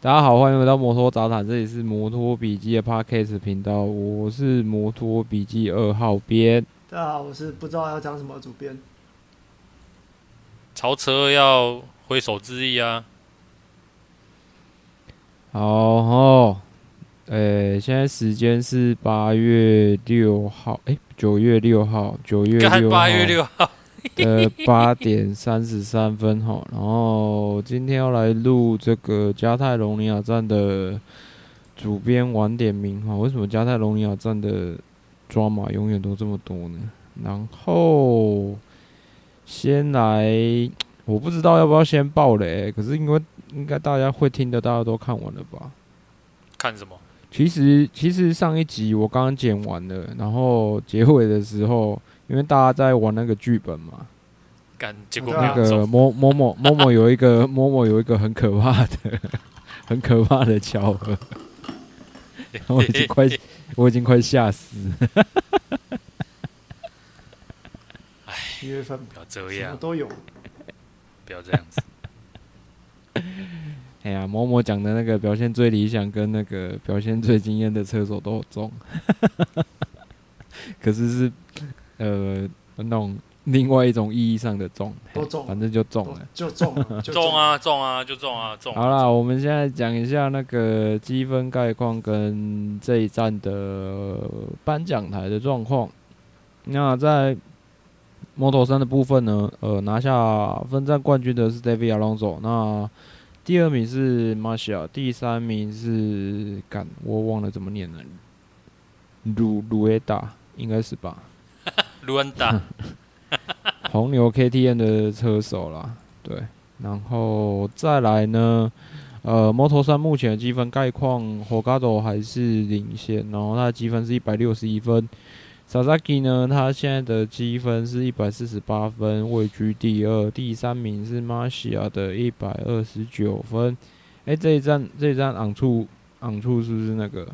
大家好，欢迎回到摩托杂谈，这里是摩托笔记的 Podcast 频道，我是摩托笔记二号编。大家好，我是不知道要讲什么主编。超车要挥手致意啊！好哦，诶、欸，现在时间是八月六号，诶、欸，九月六号，九月六号，八月六号。呃，八点三十三分哈，然后今天要来录这个加泰隆尼亚站的主编晚点名哈。为什么加泰隆尼亚站的抓马永远都这么多呢？然后先来，我不知道要不要先爆雷，可是因为应该大家会听的，大家都看完了吧？看什么？其实其实上一集我刚刚剪完了，然后结尾的时候。因为大家在玩那个剧本嘛，结果那个某某某某某有一个 某某有一个很可怕的、很可怕的巧合，我已经快我已经快吓死。哎，七月份不要这样，都有，不要这样子。哎呀，某某讲的那个表现最理想跟那个表现最惊艳的车手都中，可是是。呃，那种另外一种意义上的中，都中，反正就中了，就中了，就中，中啊，中啊，就中啊，中。好了，我们现在讲一下那个积分概况跟这一站的颁奖台的状况。那在 Moto3 的部分呢，呃，拿下分站冠军的是 David Alonso，那第二名是 Marcia，第三名是干，我忘了怎么念了，鲁鲁埃达，应该是吧？卢恩达，红 牛 KTM 的车手啦，对，然后再来呢，呃，Moto3 目前的积分概况，Holgado 还是领先，然后他的积分是一百六十一分，Sasaki 呢，他现在的积分是一百四十八分，位居第二，第三名是 Marcia 的一百二十九分，哎、欸，这一站这一站昂处昂处是不是那个，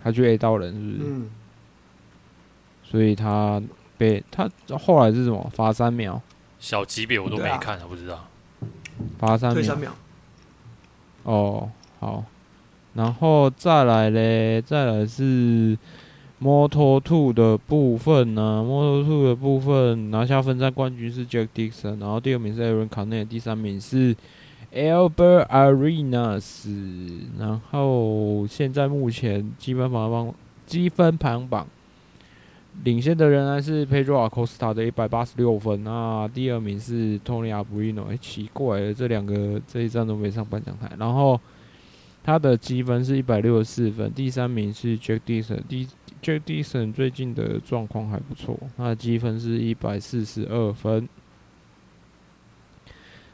他去 A 到人是不是？嗯。所以他被他后来是什么罚三秒？小级别我都没看，我不知道。罚三秒。秒哦，好，然后再来嘞，再来是 Moto2 的部分呢、啊。Moto2 的部分拿下分站冠军是 Jack Dixon，然后第二名是 Aaron Canet，第三名是 Albert Arenas。然后现在目前积分排行榜，积分排行榜。领先的仍然是 Pedro Acosta 的一百八十六分，那第二名是 Tony Arbolino。哎，奇怪了，这两个这一站都没上颁奖台。然后他的积分是一百六十四分，第三名是 Jack Dixon。第 Jack Dixon 最近的状况还不错，他的积分是一百四十二分。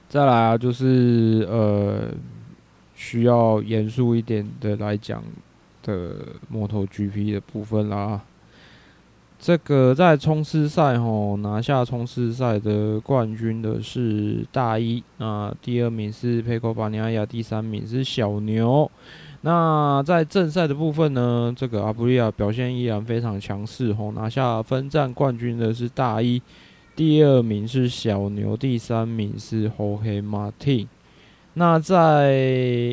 再来啊，就是呃，需要严肃一点的来讲的 MotoGP 的部分啦。这个在冲刺赛吼拿下冲刺赛的冠军的是大一，那第二名是佩科巴尼亚，第三名是小牛。那在正赛的部分呢，这个阿布利亚表现依然非常强势吼，拿下分站冠军的是大一，第二名是小牛，第三名是侯黑马汀。那在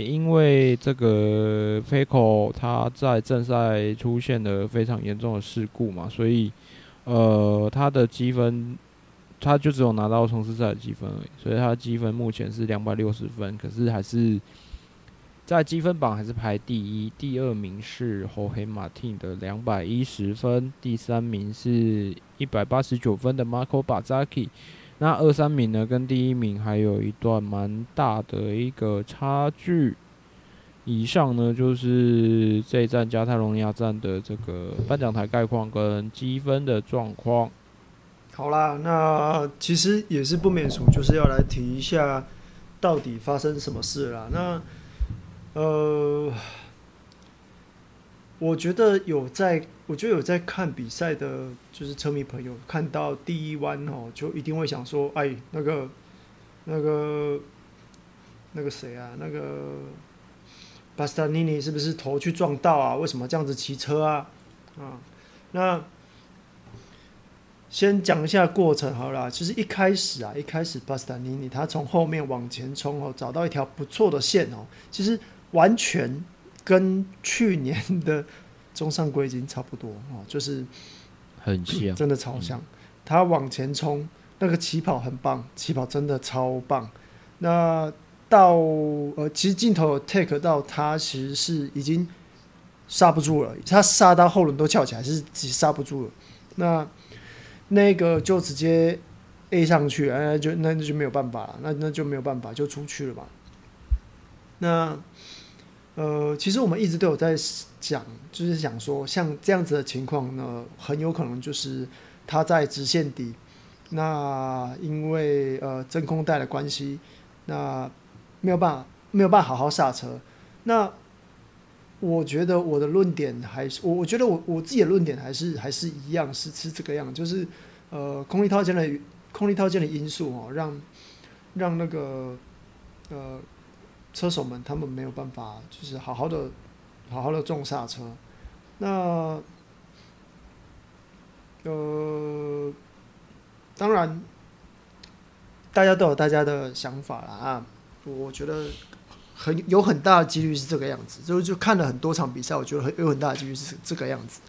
因为这个 FECO，他在正赛出现了非常严重的事故嘛，所以呃他的积分他就只有拿到冲刺赛的积分而已，所以他的积分目前是两百六十分，可是还是在积分榜还是排第一，第二名是 Jorge Martin 的两百一十分，第三名是一百八十九分的 Marco Bezzecchi。那二三名呢，跟第一名还有一段蛮大的一个差距。以上呢，就是这一站加泰隆尼亚站的这个颁奖台概况跟积分的状况。好啦，那其实也是不免俗，就是要来提一下到底发生什么事啦。那呃，我觉得有在，我觉得有在看比赛的，就是车迷朋友看到第一弯哦，就一定会想说，哎，那个，那个，那个谁啊，那个巴斯塔尼尼是不是头去撞到啊？为什么这样子骑车啊？啊，那。先讲一下过程好了，其实一开始啊，一开始巴斯塔尼尼他从后面往前冲哦，找到一条不错的线哦，其实完全跟去年的中上已经差不多哦，就是很像，真的超像。他往前冲，那个起跑很棒，起跑真的超棒。那到呃，其实镜头有 take 到他，其实是已经刹不住了，他刹到后轮都翘起来，是刹不住了。那那个就直接 A 上去，哎，就那那就没有办法了，那那就没有办法，就出去了吧。那呃，其实我们一直都有在讲，就是想说，像这样子的情况呢，很有可能就是他在直线底，那因为呃真空带的关系，那没有办法没有办法好好刹车，那。我觉得我的论点还是我，我觉得我我自己的论点还是还是一样，是是这个样，就是呃空力套件的空力套件的因素哦，让让那个呃车手们他们没有办法就是好好的好好的重刹车，那呃当然大家都有大家的想法了啊，我觉得。很有很大的几率是这个样子，就就看了很多场比赛，我觉得很有很大的几率是这个样子。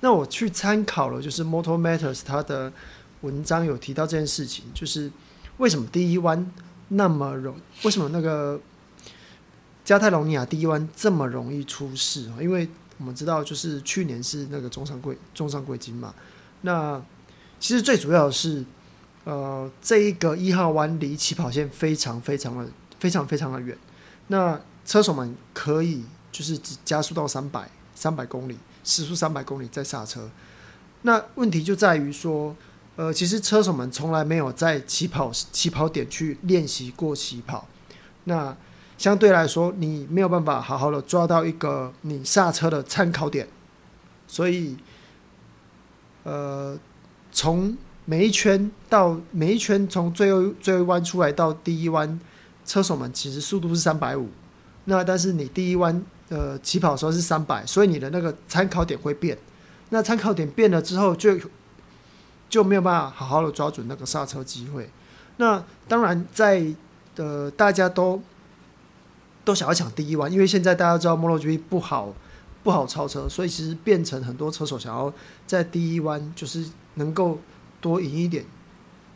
那我去参考了，就是 Moto Matters 他的文章有提到这件事情，就是为什么第一弯那么容，为什么那个加泰隆尼亚第一弯这么容易出事啊？因为我们知道，就是去年是那个中上贵中上贵金嘛。那其实最主要的是，呃，这一个一号弯离起跑线非常非常的非常非常的远。那车手们可以就是只加速到三百三百公里，时速三百公里再刹车。那问题就在于说，呃，其实车手们从来没有在起跑起跑点去练习过起跑。那相对来说，你没有办法好好的抓到一个你刹车的参考点。所以，呃，从每一圈到每一圈，从最后最后一弯出来到第一弯。车手们其实速度是三百五，那但是你第一弯呃起跑的时候是三百，所以你的那个参考点会变。那参考点变了之后就，就就没有办法好好的抓准那个刹车机会。那当然在呃大家都都想要抢第一弯，因为现在大家知道 MotoGP 不好不好超车，所以其实变成很多车手想要在第一弯就是能够多赢一点。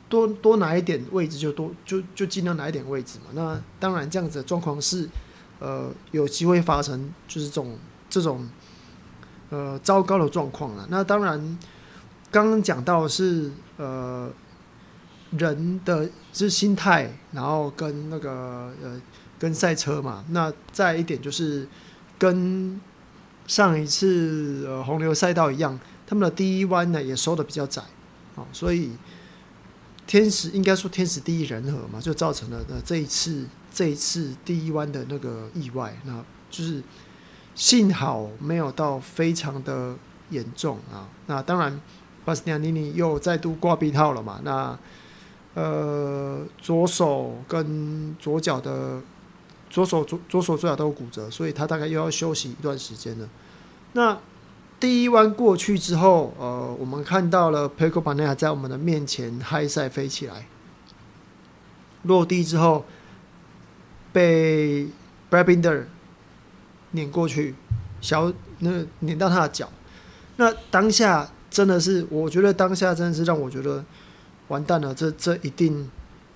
多多拿一点位置就多就就尽量拿一点位置嘛。那当然这样子的状况是，呃，有机会发生就是这种这种呃糟糕的状况了。那当然刚刚讲到是呃人的就是心态，然后跟那个呃跟赛车嘛。那再一点就是跟上一次呃红牛赛道一样，他们的第一弯呢也收的比较窄，哦，所以。天时应该说天时地利人和嘛，就造成了那这一次这一次第一弯的那个意外，那就是幸好没有到非常的严重啊。那当然，巴斯蒂安尼尼又再度挂臂套了嘛。那呃左手跟左脚的左手左左手左脚都有骨折，所以他大概又要休息一段时间了。那第一弯过去之后，呃，我们看到了 Pecco b a n a a 在我们的面前嗨赛飞起来，落地之后被 Brabinder 碾过去，小那碾到他的脚。那当下真的是，我觉得当下真的是让我觉得完蛋了，这这一定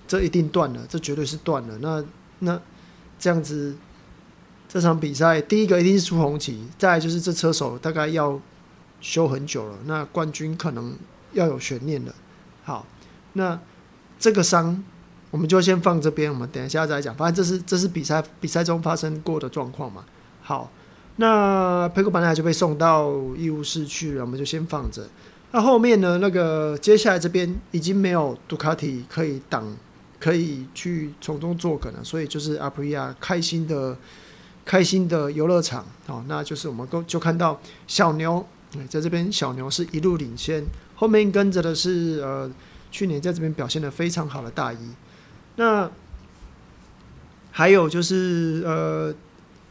这一定断了，这绝对是断了。那那这样子。这场比赛第一个一定是出红旗，再来就是这车手大概要修很久了，那冠军可能要有悬念了。好，那这个伤我们就先放这边，我们等一下再讲。反正这是这是比赛比赛中发生过的状况嘛。好，那佩克本来就被送到医务室去了，我们就先放着。那后面呢？那个接下来这边已经没有杜卡迪可以挡，可以去从中作梗了，所以就是阿普利亚开心的。开心的游乐场哦，那就是我们都就看到小牛，在这边小牛是一路领先，后面跟着的是呃去年在这边表现得非常好的大一，那还有就是呃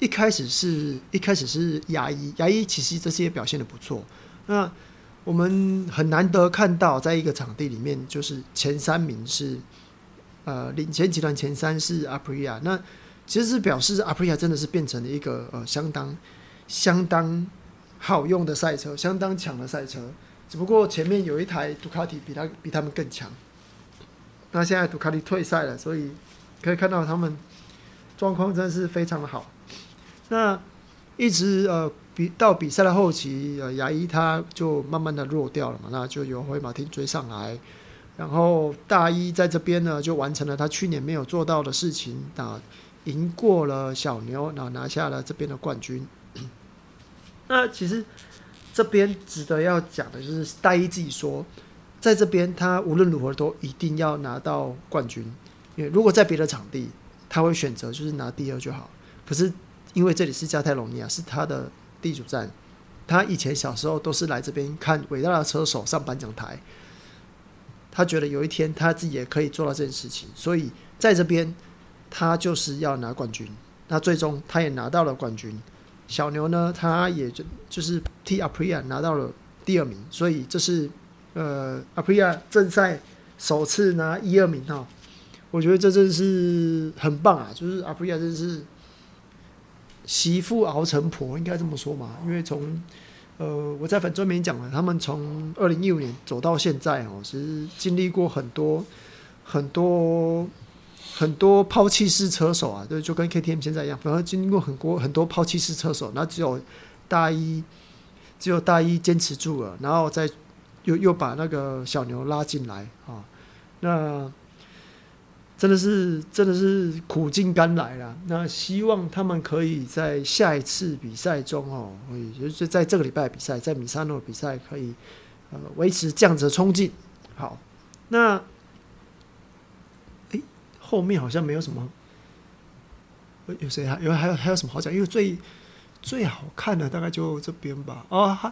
一开始是一开始是牙医，牙医其实这些表现得不错，那。我们很难得看到，在一个场地里面，就是前三名是，呃，领先集团前三是 Aprilia，那其实是表示 Aprilia 真的是变成了一个呃相当相当好用的赛车，相当强的赛车。只不过前面有一台杜卡迪比他比他们更强。那现在杜卡迪退赛了，所以可以看到他们状况真的是非常的好。那一直呃。比到比赛的后期，呃，牙医他就慢慢的弱掉了嘛，那就由辉马汀追上来，然后大一在这边呢就完成了他去年没有做到的事情，啊，赢过了小牛，然后拿下了这边的冠军。那其实这边值得要讲的就是大一自己说，在这边他无论如何都一定要拿到冠军，因为如果在别的场地，他会选择就是拿第二就好，可是因为这里是加泰隆尼亚，是他的。地主站，他以前小时候都是来这边看伟大的车手上颁奖台。他觉得有一天他自己也可以做到这件事情，所以在这边他就是要拿冠军。那最终他也拿到了冠军。小牛呢，他也就就是替 Aprilia 拿到了第二名，所以这是呃 Aprilia 正赛首次拿一二名哈。我觉得这真是很棒啊，就是 Aprilia 真是。媳妇熬成婆，应该这么说嘛？因为从，呃，我在粉专里面讲了，他们从二零一五年走到现在哦，其实经历过很多、很多、很多抛弃式车手啊，对，就跟 KTM 现在一样，反正经历过很多很多抛弃式车手，那只有大一，只有大一坚持住了，然后再又又把那个小牛拉进来啊，那。真的是，真的是苦尽甘来了。那希望他们可以在下一次比赛中哦，也就是在这个礼拜比赛，在米萨诺比赛可以呃维持这样子的冲劲。好，那诶、欸，后面好像没有什么，有谁还有还有还有什么好讲？因为最最好看的大概就这边吧。哦，还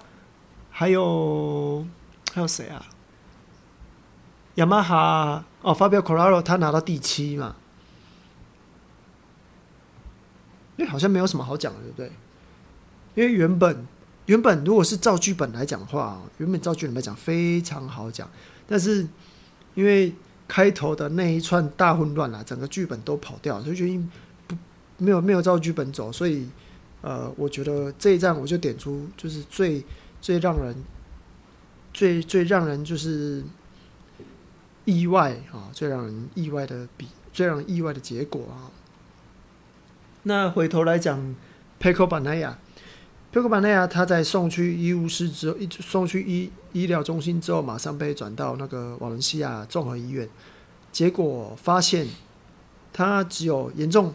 还有还有谁啊？雅马哈哦，Fabio Quartararo 他拿到第七嘛？因为好像没有什么好讲的，对不对？因为原本原本如果是照剧本来讲的话，原本照剧本来讲非常好讲，但是因为开头的那一串大混乱啊，整个剧本都跑掉，所以决定不没有没有照剧本走，所以呃，我觉得这一站我就点出就是最最让人最最让人就是。意外啊，最让人意外的比最让人意外的结果啊。那回头来讲，Pecco Bagnaia，Pecco Bagnaia 他在送去医务室之后，一送去医医疗中心之后，马上被转到那个瓦伦西亚综合医院，结果发现他只有严重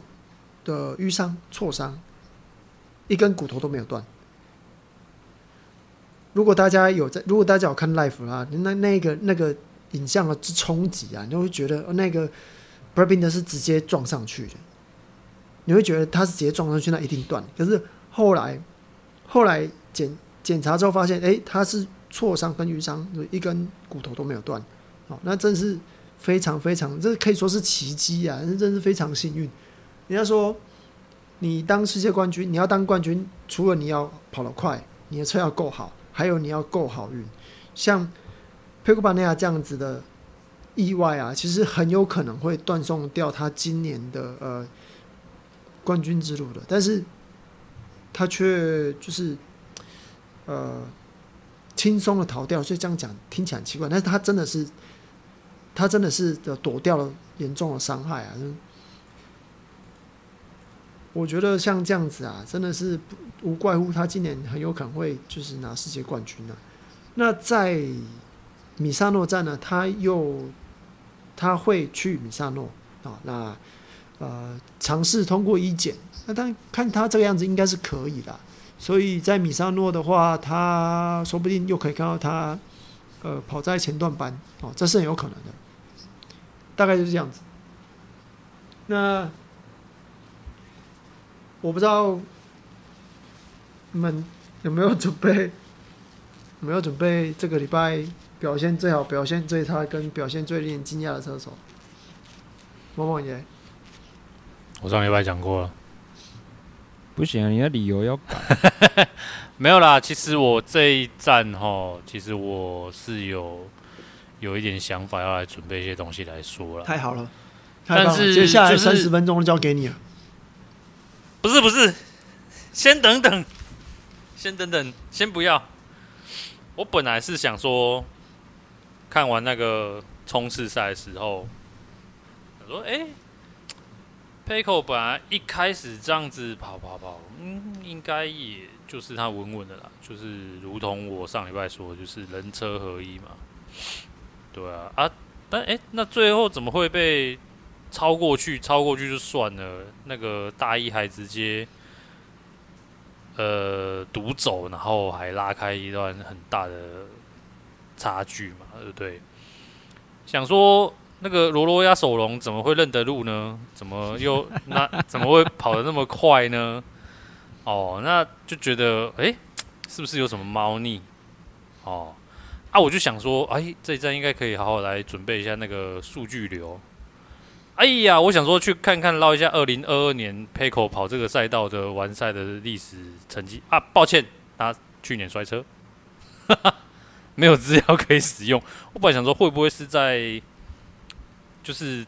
的瘀伤、挫伤，一根骨头都没有断。如果大家有在，如果大家有看 Life 啦，那那个那个。影像的之冲击啊，你就会觉得那个 b r a b i n d 是直接撞上去的，你会觉得他是直接撞上去，那一定断。可是后来后来检检查之后发现，哎、欸，他是挫伤跟瘀伤，就一根骨头都没有断。哦，那真是非常非常，这可以说是奇迹啊！那真是非常幸运。人家说，你当世界冠军，你要当冠军，除了你要跑得快，你的车要够好，还有你要够好运，像。佩库巴内亚这样子的意外啊，其实很有可能会断送掉他今年的呃冠军之路的，但是他却就是呃轻松的逃掉，所以这样讲听起来很奇怪，但是他真的是他真的是躲掉了严重的伤害啊！我觉得像这样子啊，真的是无怪乎他今年很有可能会就是拿世界冠军了。那在米萨诺站呢，他又他会去米萨诺啊，那呃尝试通过一检，那但看他这个样子应该是可以的，所以在米萨诺的话，他说不定又可以看到他呃跑在前段班哦，这是很有可能的，大概就是这样子。那我不知道你们有没有准备，有没有准备这个礼拜表现最好、表现最差跟表现最令人惊讶的车手？某某爷，我上礼拜讲过了，不行啊，你的理由要改。没有啦，其实我这一站哈，其实我是有有一点想法要来准备一些东西来说了。太好了，但是接下来就三十分钟就交给你了。不是不是，先等等，先等等，先不要。我本来是想说，看完那个冲刺赛的时候，我说：“哎，Paco 本来一开始这样子跑跑跑，嗯，应该也就是他稳稳的啦，就是如同我上礼拜说，就是人车合一嘛。对啊，啊，但哎，那最后怎么会被超过去？超过去就算了，那个大一还直接。”呃，独走，然后还拉开一段很大的差距嘛，对不对？想说那个罗罗亚守龙怎么会认得路呢？怎么又 那怎么会跑得那么快呢？哦，那就觉得哎，是不是有什么猫腻？哦，啊，我就想说，哎，这一站应该可以好好来准备一下那个数据流。哎呀，我想说去看看捞一下二零二二年 Pecco 跑这个赛道的完赛的历史成绩啊！抱歉，他去年摔车，哈哈，没有资料可以使用。我本来想说会不会是在，就是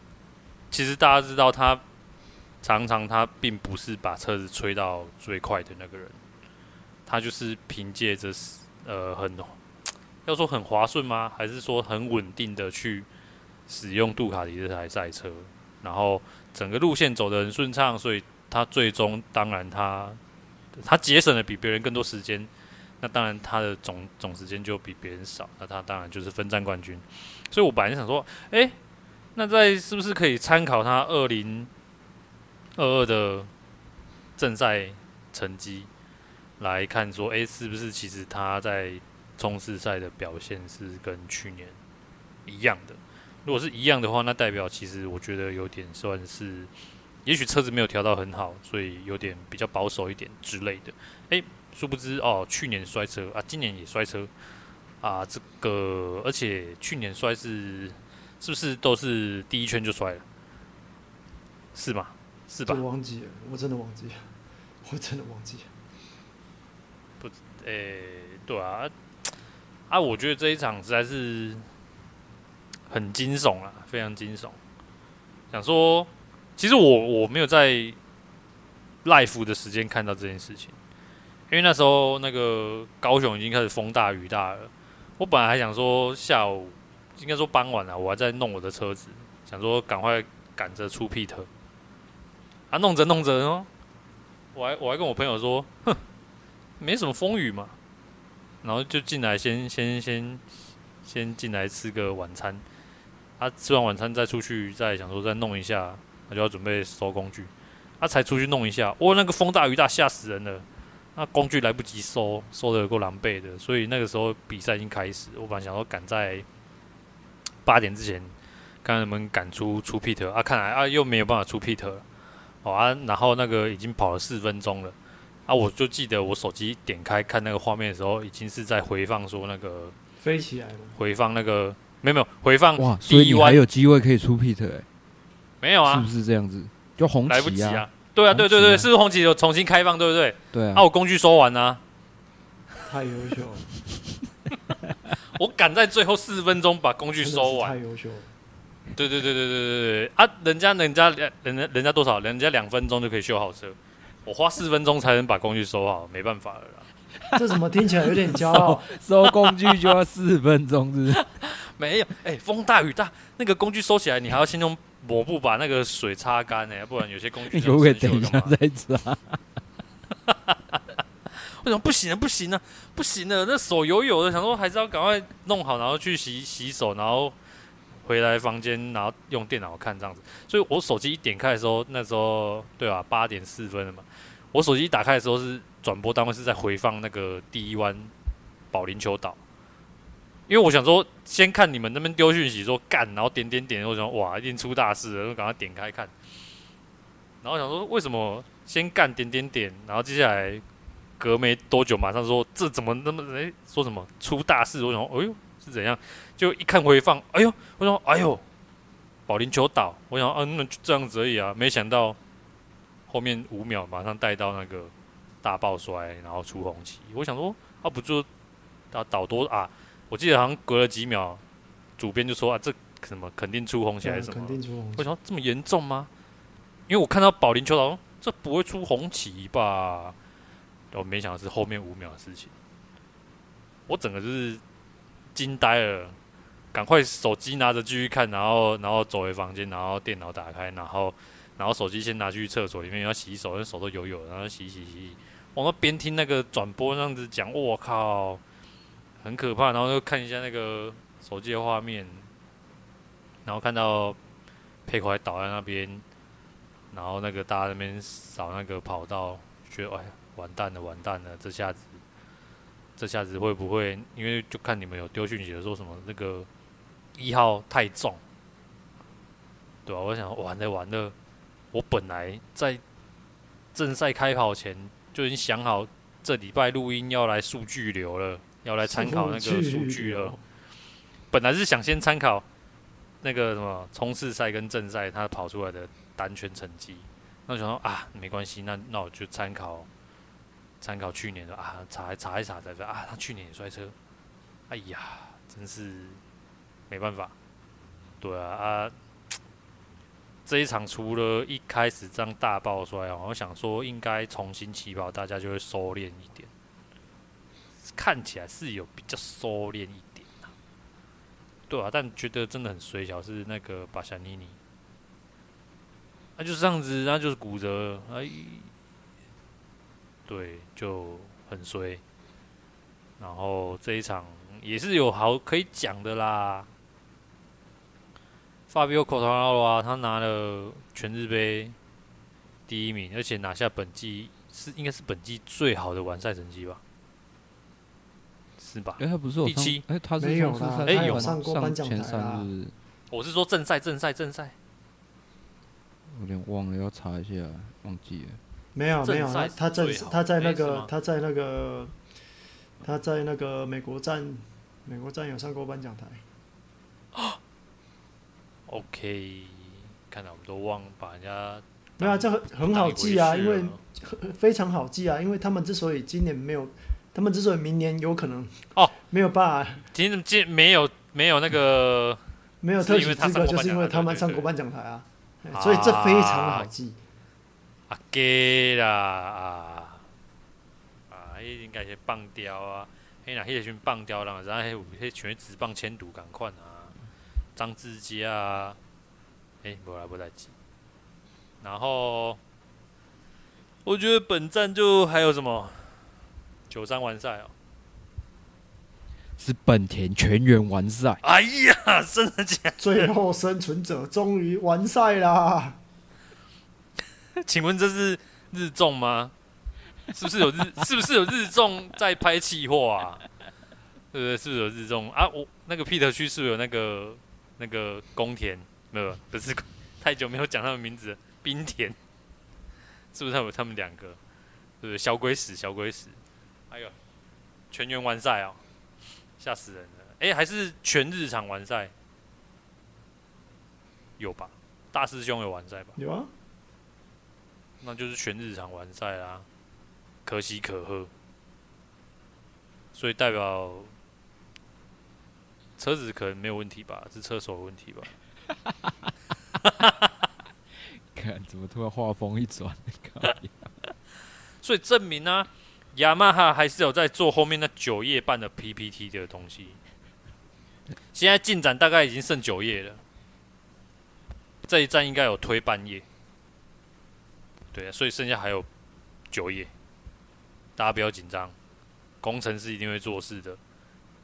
其实大家知道他常常他并不是把车子吹到最快的那个人，他就是凭借着呃很要说很滑顺吗？还是说很稳定的去使用杜卡迪这台赛车？然后整个路线走得很顺畅，所以他最终当然他他节省了比别人更多时间，那当然他的总总时间就比别人少，那他当然就是分站冠军。所以我本来想说，哎，那在是不是可以参考他二零二二的正赛成绩来看，说，哎，是不是其实他在冲刺赛的表现是跟去年一样的？如果是一样的话，那代表其实我觉得有点算是，也许车子没有调到很好，所以有点比较保守一点之类的。诶，殊不知哦，去年摔车啊，今年也摔车啊，这个而且去年摔是是不是都是第一圈就摔了？是吗？是吧？我忘记了，我真的忘记了，我真的忘记了。不，诶，对啊，啊，我觉得这一场实在是。很惊悚啊，非常惊悚。想说，其实我我没有在 life 的时间看到这件事情，因为那时候那个高雄已经开始风大雨大了。我本来还想说下午，应该说傍晚了，我还在弄我的车子，想说赶快赶着出 Peter，。啊，弄着弄着哦，我还我还跟我朋友说，哼，没什么风雨嘛，然后就进来先先先先进来吃个晚餐。他、啊、吃完晚餐再出去，再想说再弄一下，他就要准备收工具。他、啊、才出去弄一下，哇，那个风大雨大，吓死人了。那工具来不及收，收的有够狼狈的。所以那个时候比赛已经开始，我本来想说赶在八点之前，看能不能赶出出 Peter。啊，看来啊又没有办法出 Peter。好啊，然后那个已经跑了四分钟了。啊，我就记得我手机点开看那个画面的时候，已经是在回放说那个飞起来了，回放那个。没有没有回放哇，所以你还有机会可以出 pit 哎、欸，没有啊，是不是这样子？就红旗、啊、来不及啊，对啊，对对对，是不是红旗有重新开放，对不对？对啊，啊，我工具收完啊，太优秀了，我赶在最后四分钟把工具收完，太优秀了，对对对对对对对啊，人家人家两人家人家多少？人家两分钟就可以修好车，我花四分钟才能把工具收好，没办法了啦。这怎么听起来有点骄傲？收工具就要四分钟，是不是？没有，哎、欸，风大雨大，那个工具收起来，你还要先用抹布把那个水擦干呢，不然有些工具就 会等一下再擦。为什么不行啊？不行啊！不行了，那手油油的，想说还是要赶快弄好，然后去洗洗手，然后回来房间，然后用电脑看这样子。所以我手机一点开的时候，那时候对吧、啊？八点四分了嘛。我手机一打开的时候是转播单位是在回放那个第一湾保龄球岛。因为我想说，先看你们那边丢讯息说干，然后点点点，我想哇，一定出大事了，就赶快点开看。然后想说为什么先干点点点，然后接下来隔没多久马上说这怎么那么诶，说什么出大事？我想说哎呦是怎样？就一看回放，哎呦，我说哎呦，保龄球倒，我想啊那就这样子而已啊，没想到后面五秒马上带到那个大爆摔，然后出红旗。我想说啊不就啊倒多啊？我记得好像隔了几秒，主编就说啊这什么肯定出红旗还是什么？肯定出红旗。我想说这么严重吗？因为我看到保龄球倒，这不会出红旗吧？我没想到是后面五秒的事情，我整个就是惊呆了。赶快手机拿着继续看，然后然后走回房间，然后电脑打开，然后然后手机先拿去厕所里面要洗手，因为手都油油，然后洗洗洗。我们边听那个转播这样子讲，我靠，很可怕。然后就看一下那个手机的画面，然后看到佩奎倒在那边，然后那个大家那边扫那个跑道，觉得哎，完蛋了，完蛋了，这下子这下子会不会？因为就看你们有丢讯息的说什么那个。一号太重，对吧、啊？我想完了完了，我本来在正赛开跑前就已经想好，这礼拜录音要来数据流了，要来参考那个数据了。本来是想先参考那个什么冲刺赛跟正赛他跑出来的单圈成绩，那我想说啊，没关系，那那我就参考参考去年的啊，查一查一查再说啊，他去年也摔车，哎呀，真是。没办法，对啊啊！这一场除了一开始这样大爆摔啊，我想说应该重新起跑，大家就会收敛一点。看起来是有比较收敛一点啊，对啊，但觉得真的很衰小是那个巴夏尼尼，那就是这样子，那就是骨折，哎，对，就很衰。然后这一场也是有好可以讲的啦。法比奥·科塔纳罗啊，他拿了全日杯第一名，而且拿下本季是应该是本季最好的完赛成绩吧？是吧？哎、欸，他不是有第七？哎、欸，他是没有哎、欸，有上过颁奖台啊。我是说正赛，正赛，正赛。有点忘了，要查一下，忘记了。没有，没有，他他在他在那个、欸、他在那个他在那个美国站，美国站有上过颁奖台。OK，看来我们都忘了把人家。没有啊，这很很好记啊，因为非常好记啊，因为他们之所以今年没有，他们之所以明年有可能哦没有办法，今年今没有没有那个没有特许资格，就是因为他们上国办讲台啊，所以这非常好记。啊给啦啊啊，迄应该是棒雕啊，嘿那迄群棒雕人，然后迄有迄全职棒签赌赶快啊。张志杰啊，哎、欸，不来不来急。然后，我觉得本站就还有什么九三完赛哦，是本田全员完赛。哎呀，真的假的？最后生存者终于完赛啦！请问这是日综吗？是不是有日？是不是有日综在拍气货啊？对不对？是不是有日综啊？我那个 Peter 区是不是有那个？那个宫田没有，不是 太久没有讲他们名字，冰田是不是他们他们两个？对不对？小鬼死，小鬼死，还有全员完赛哦，吓死人了！哎，还是全日场完赛？有吧？大师兄有完赛吧？有啊，那就是全日场完赛啦，可喜可贺，所以代表。车子可能没有问题吧，是车手的问题吧？看怎么突然画风一转，所以证明呢、啊，雅马哈还是有在做后面那九页半的 PPT 的东西。现在进展大概已经剩九页了，这一站应该有推半页。对啊，所以剩下还有九页，大家不要紧张，工程师一定会做事的。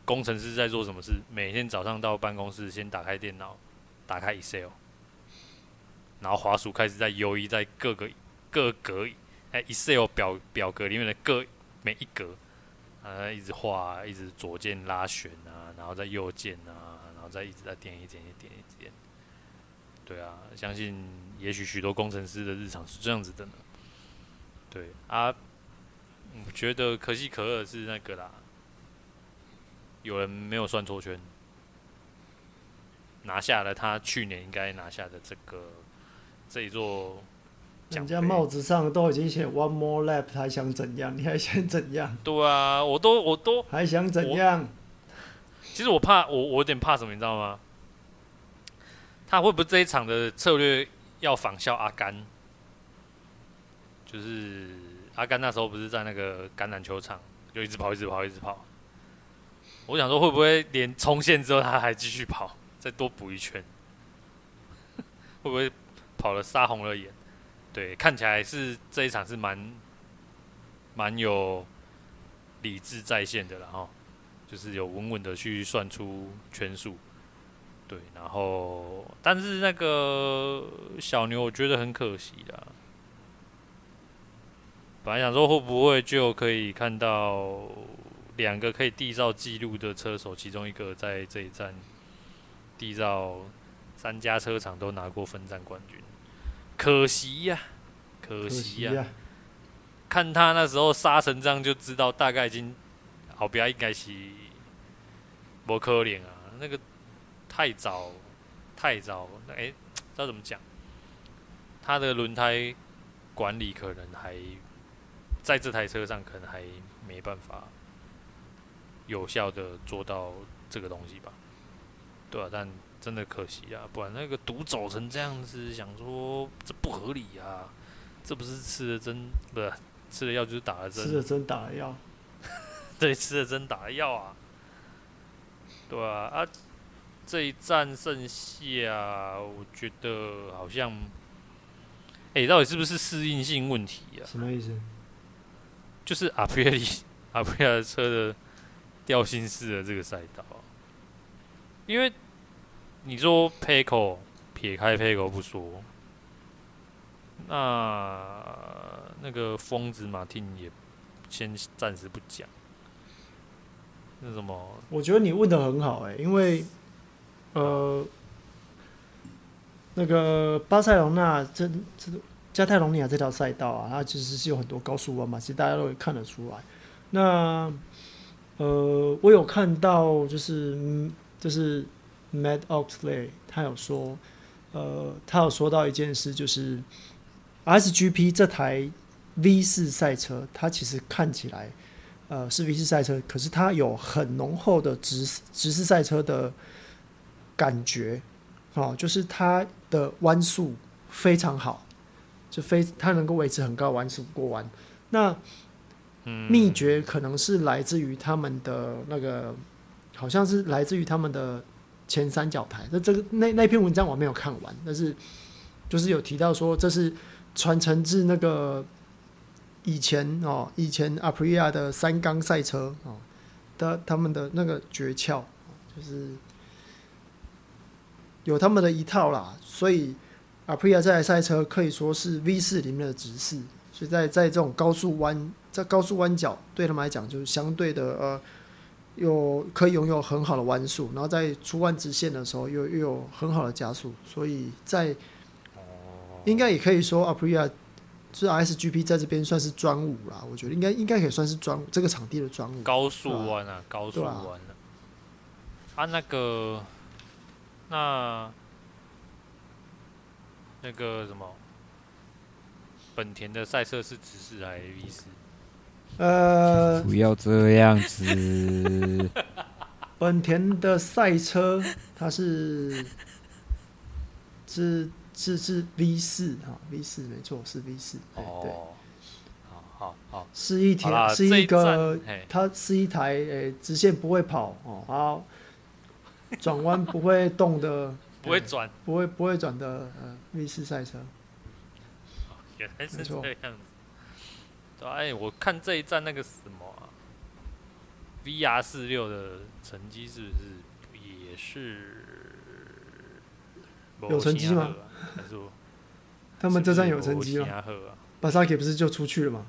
工程师在做什么事？每天早上到办公室，先打开电脑，打开 Excel，然后滑鼠开始在游移在各个各格，哎，Excel 表表格里面的各每一格，啊，一直画，一直左键拉选啊，然后再右键啊，然后再一直在点一点一点一点，对啊，相信也许许多工程师的日常是这样子的呢。对啊，我觉得可喜可贺是那个啦，有人没有算错圈，拿下了他去年应该拿下的这个这一座。人家帽子上都已经写 “one more lap”，还想怎样？你还想怎样？对啊，我都我都还想怎样？其实我怕我我有点怕什么，你知道吗？他会不会这一场的策略要仿效阿甘？就是阿甘那时候不是在那个橄榄球场就一直跑，一直跑，一直跑。我想说会不会连冲线之后他还继续跑，再多补一圈？会不会跑了杀红了眼？对，看起来是这一场是蛮蛮有理智在线的了哈，就是有稳稳的去算出圈数，对，然后但是那个小牛我觉得很可惜啦，本来想说会不会就可以看到两个可以缔造纪录的车手，其中一个在这一站缔造三家车厂都拿过分站冠军。可惜呀、啊，可惜呀、啊！看他那时候杀成这样，就知道大概已经后边应该是不可怜啊。那个太早，太早，哎、欸，知道怎么讲？他的轮胎管理可能还在这台车上，可能还没办法有效的做到这个东西吧？对啊，但。真的可惜啊，不然那个毒走成这样子，想说这不合理啊，这不是吃了针，不是吃了药就是打了针，吃了针打了药，对，吃了针打了药啊，对啊，啊，这一战剩下，我觉得好像，哎、欸，到底是不是适应性问题啊？什么意思？就是阿普里阿普利亚车的调性式的这个赛道，因为。你说 Pecco 撇开 Pecco 不说，那那个疯子马丁也先暂时不讲。那什么？我觉得你问的很好哎、因为呃，那个巴塞隆那这这加泰隆尼亚这条赛道啊，它其实是有很多高速弯嘛，其实大家都会看得出来。那呃，我有看到就是嗯，就是。Matt Oxley 他有说，呃，他有说到一件事，就是 SGP 这台 V 四赛车，它其实看起来，呃，是 V 四赛车，可是它有很浓厚的直直式赛车的感觉，哦，就是它的弯速非常好，就非它能够维持很高弯速过弯。那秘诀可能是来自于他们的那个，好像是来自于他们的。前三角台，那这个那那篇文章我没有看完，但是就是有提到说，这是传承自那个以前哦，以前 Aprilia 的三缸赛车哦的他们的那个诀窍，就是有他们的一套啦。所以 Aprilia 这台赛车可以说是 V 四里面的直四，所以在在这种高速弯，在高速弯角对他们来讲就是相对的呃。有可以拥有很好的弯速，然后在出弯直线的时候又又有很好的加速，所以在应该也可以说，Aprilia 是 SGP 在这边算是专武啦。我觉得应该应该可以算是专这个场地的专武。高速弯啊，高速弯啊。啊，那个，那那个什么，本田的赛车是直四还是 V 四？呃，不要这样子。本田的赛车它是是是是 V 四哈，V 四没错是 V 四。哦，对，好好好，是一台是一个，它是一台诶、欸，直线不会跑哦，好，转弯不会动的，不会转，不会不会转的呃 V 四赛车。原来是这样子。哎，我看这一站那个什么啊，VR 四六的成绩是不是也是有成绩吗？还是 他们这站有成绩吗？巴萨克不是就出去了吗？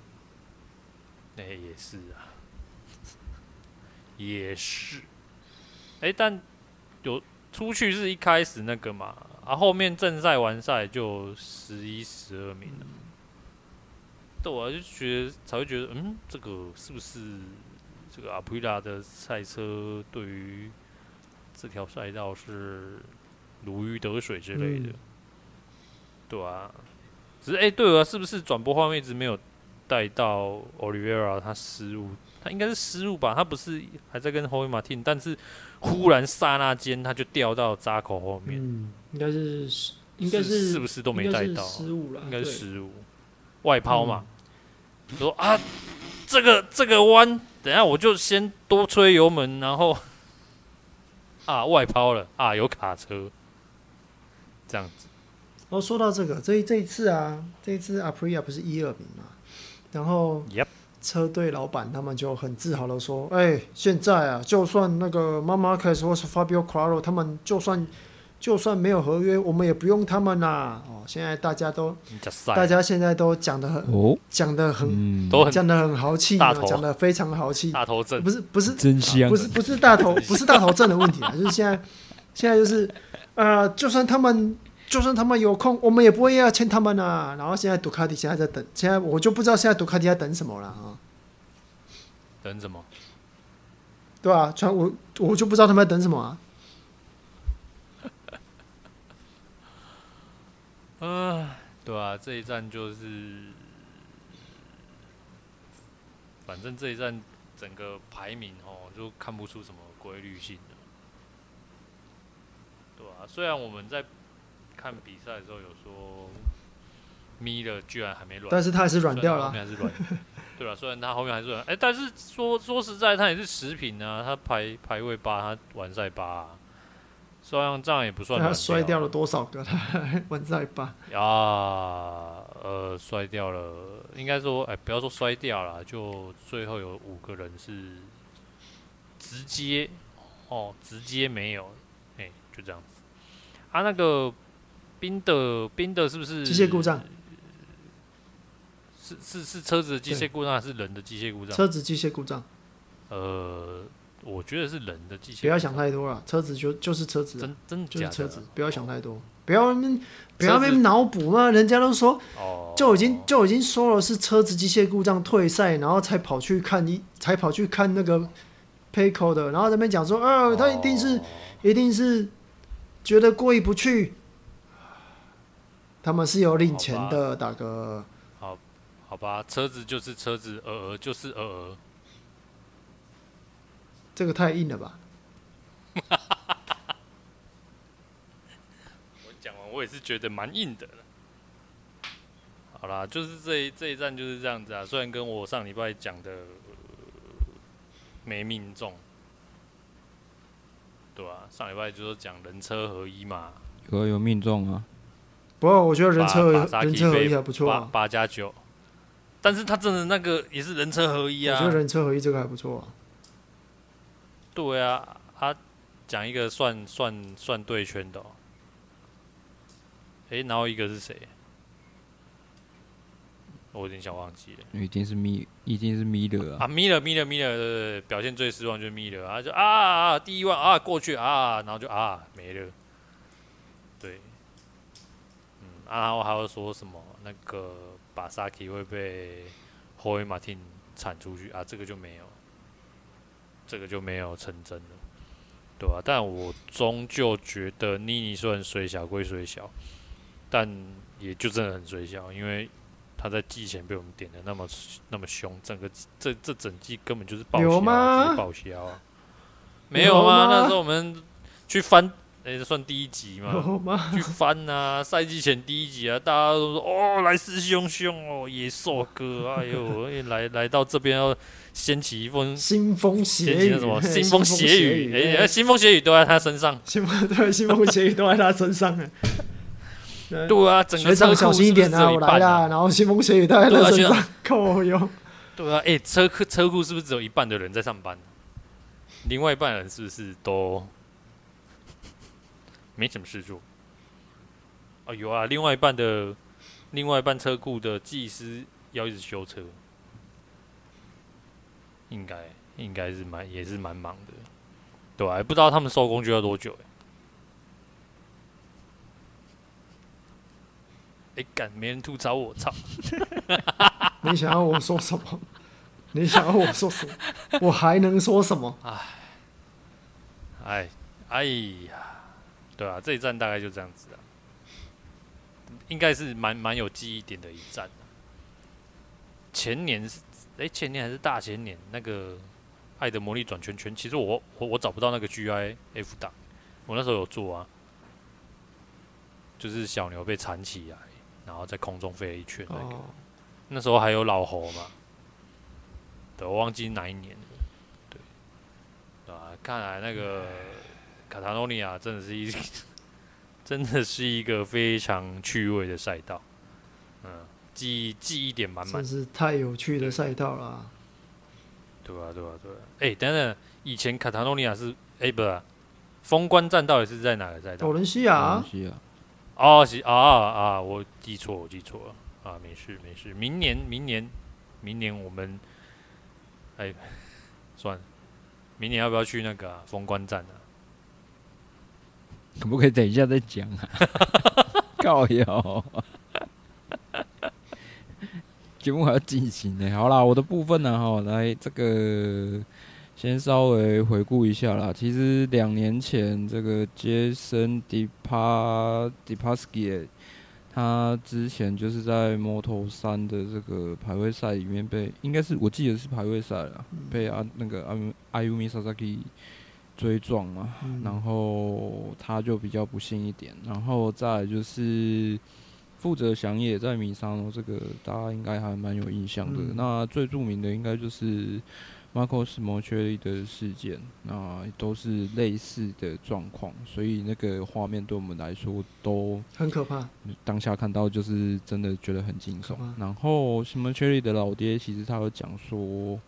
哎，也是啊，也是。哎，但有出去是一开始那个嘛，啊，后面正赛完赛就十一、十二名了。嗯、对啊，就觉得才会觉得，嗯，这个是不是这个阿普利亚的赛车对于这条赛道是如鱼得水之类的？嗯、对啊，只是哎、欸，对啊，是不是转播画面一直没有带到 Oliveira 他失误？他应该是失误吧？他不是还在跟 Jorge Martin，但是忽然刹那间他就掉到扎口后面。嗯，应该是，应该是是不是都没带到？失误了，应该是失误，外抛嘛。嗯、说啊，这个这个弯，等下我就先多吹油门，然后啊外抛了啊有卡车，这样子。哦，说到这个，这这一次啊，这一次 Aprilia 不是一二名嘛？然后.车队老板他们就很自豪的说：“哎、欸，现在啊，就算那个 Marc Marquez 或是 Fabio Quartararo 他们就算就算没有合约，我们也不用他们啦。哦，现在大家都大家现在都讲的很讲的、哦、很讲的、嗯、很豪气，讲的非常豪气。大头症不是不是真香，不是不是大头 不是大头症的问题啊，就是现在现在就是呃，就算他们。”就算他们有空，我们也不会要签他们啊。然后现在杜卡迪现在在等，现在我就不知道现在杜卡迪在等什么了啊。等什么？对啊，全我我就不知道他们在等什么啊。嗯，对啊，这一站就是，反正这一站整个排名哦，就看不出什么规律性的。对啊，虽然我们在。看比赛的时候有说，米勒居然还没软，但是他还是软掉了。后面还是软，对了，虽然他后面还是软，哎、欸，但是说说实在，他也是十品啊，他排排位八，他完赛八、啊，虽然这样也不算。他摔掉了多少个？他完赛吧？啊，呃，摔掉了，应该说，哎、欸，不要说摔掉了，就最后有五个人是直接哦，直接没有，哎、欸，就这样子。他、啊、那个。冰的冰的是不是机械故障？是是是车子的机械故障还是人的机械故障？车子机械故障。呃，我觉得是人的机械。不要想太多了，车子就就是车子，真真就是车子，不要想太多，不要不要被脑补嘛。人家都说，就已经就已经说了是车子机械故障退赛，然后才跑去看一才跑去看那个 Payco 的，然后在那边讲说，呃，他一定是一定是觉得过意不去。他们是有领钱的，大哥。好，好吧，车子就是车子，鹅鹅就是鹅鹅。这个太硬了吧？我讲完，我也是觉得蛮硬的。好啦，就是这一这一站就是这样子啊。虽然跟我上礼拜讲的、呃、没命中，对吧、啊？上礼拜就是讲人车合一嘛，有有命中啊。不过我觉得人车人车合一还不错啊，八加九，但是他真的那个也是人车合一啊。我觉得人车合一这个还不错啊。对啊，他讲一个算算算对圈的、喔。哎、欸，然后一个是谁？我有点想忘记了。一定是米，一定是米勒啊。啊，米勒，米勒，米勒，对对对，表现最失望就是米勒啊，就啊啊，第一万啊过去啊，然后就啊没了。对。啊，然后还会说什么？那个巴萨奇会被霍伊马汀铲出去啊？这个就没有，这个就没有成真了，对吧、啊？但我终究觉得妮妮虽然水小归水小，但也就真的很水小，因为他在季前被我们点的那么那么凶，整个这这整季根本就是报销，啊，报销啊！没有吗？那时候我们去翻。哎、欸，算第一集嘛？去翻啊，赛季前第一集啊，大家都说哦，来势汹汹哦，野兽哥，哎呦，来来到这边要掀起一风腥风血雨，什么 腥风血雨？哎，腥、欸、风血雨都在他身上，腥风 对，腥风血雨都在他身上 哎。对啊，整个车库小心一点啊，我来啦，然后腥风血雨都在他身上，够用。对啊，哎、欸，车库车库是不是只有一半的人在上班？另外一半人是不是都？没什么事做，哦，有啊，另外一半的，另外一半车库的技师要一直修车，应该应该是蛮也是蛮忙的，对啊，不知道他们收工就要多久，哎，干，没人吐槽我，操！你想要我说什么？你想要我说什么？我还能说什么？哎，哎，哎呀，对啊，这一站大概就这样子啊，应该是蛮蛮有记忆点的一站。前年是，哎，前年还是大前年那个《爱的魔力转圈圈》，其实我我我找不到那个 GIF 档，我那时候有做啊，就是小牛被缠起来，然后在空中飞了一圈那个，哦、那时候还有老猴嘛。对我忘记哪一年了，对，啊，看来那个卡塔诺尼亚真的是一，真的是一个非常趣味的赛道，嗯，记忆记忆点满满，真是太有趣的赛道了，对啊，对啊，对啊，哎、欸，等等，以前卡塔诺尼亚是哎、欸、不是，封关站到底是在哪个赛道？多伦西亚，哦，是啊啊，我记错，我记错了啊，没事没事，明年明年明年我们。哎、欸，算了，明年要不要去那个、啊、封关站呢、啊？可不可以等一下再讲啊？靠腰，节目还要进行呢。好啦，我的部分呢，哈，来这个先稍微回顾一下啦。其实两年前，这个杰森·迪帕迪帕斯基。他之前就是在摩托三的这个排位赛里面被，应该是我记得是排位赛了，被啊那个阿阿尤米萨萨基追撞嘛，然后他就比较不幸一点，然后再来就是富泽祥也在米萨诺，这个大家应该还蛮有印象的。那最著名的应该就是。Marcos Mocheri 的事件，那都是类似的状况，所以那个画面对我们来说都很可怕。当下看到就是真的觉得很惊悚。然后 Mocheri 的老爹其实他有讲说，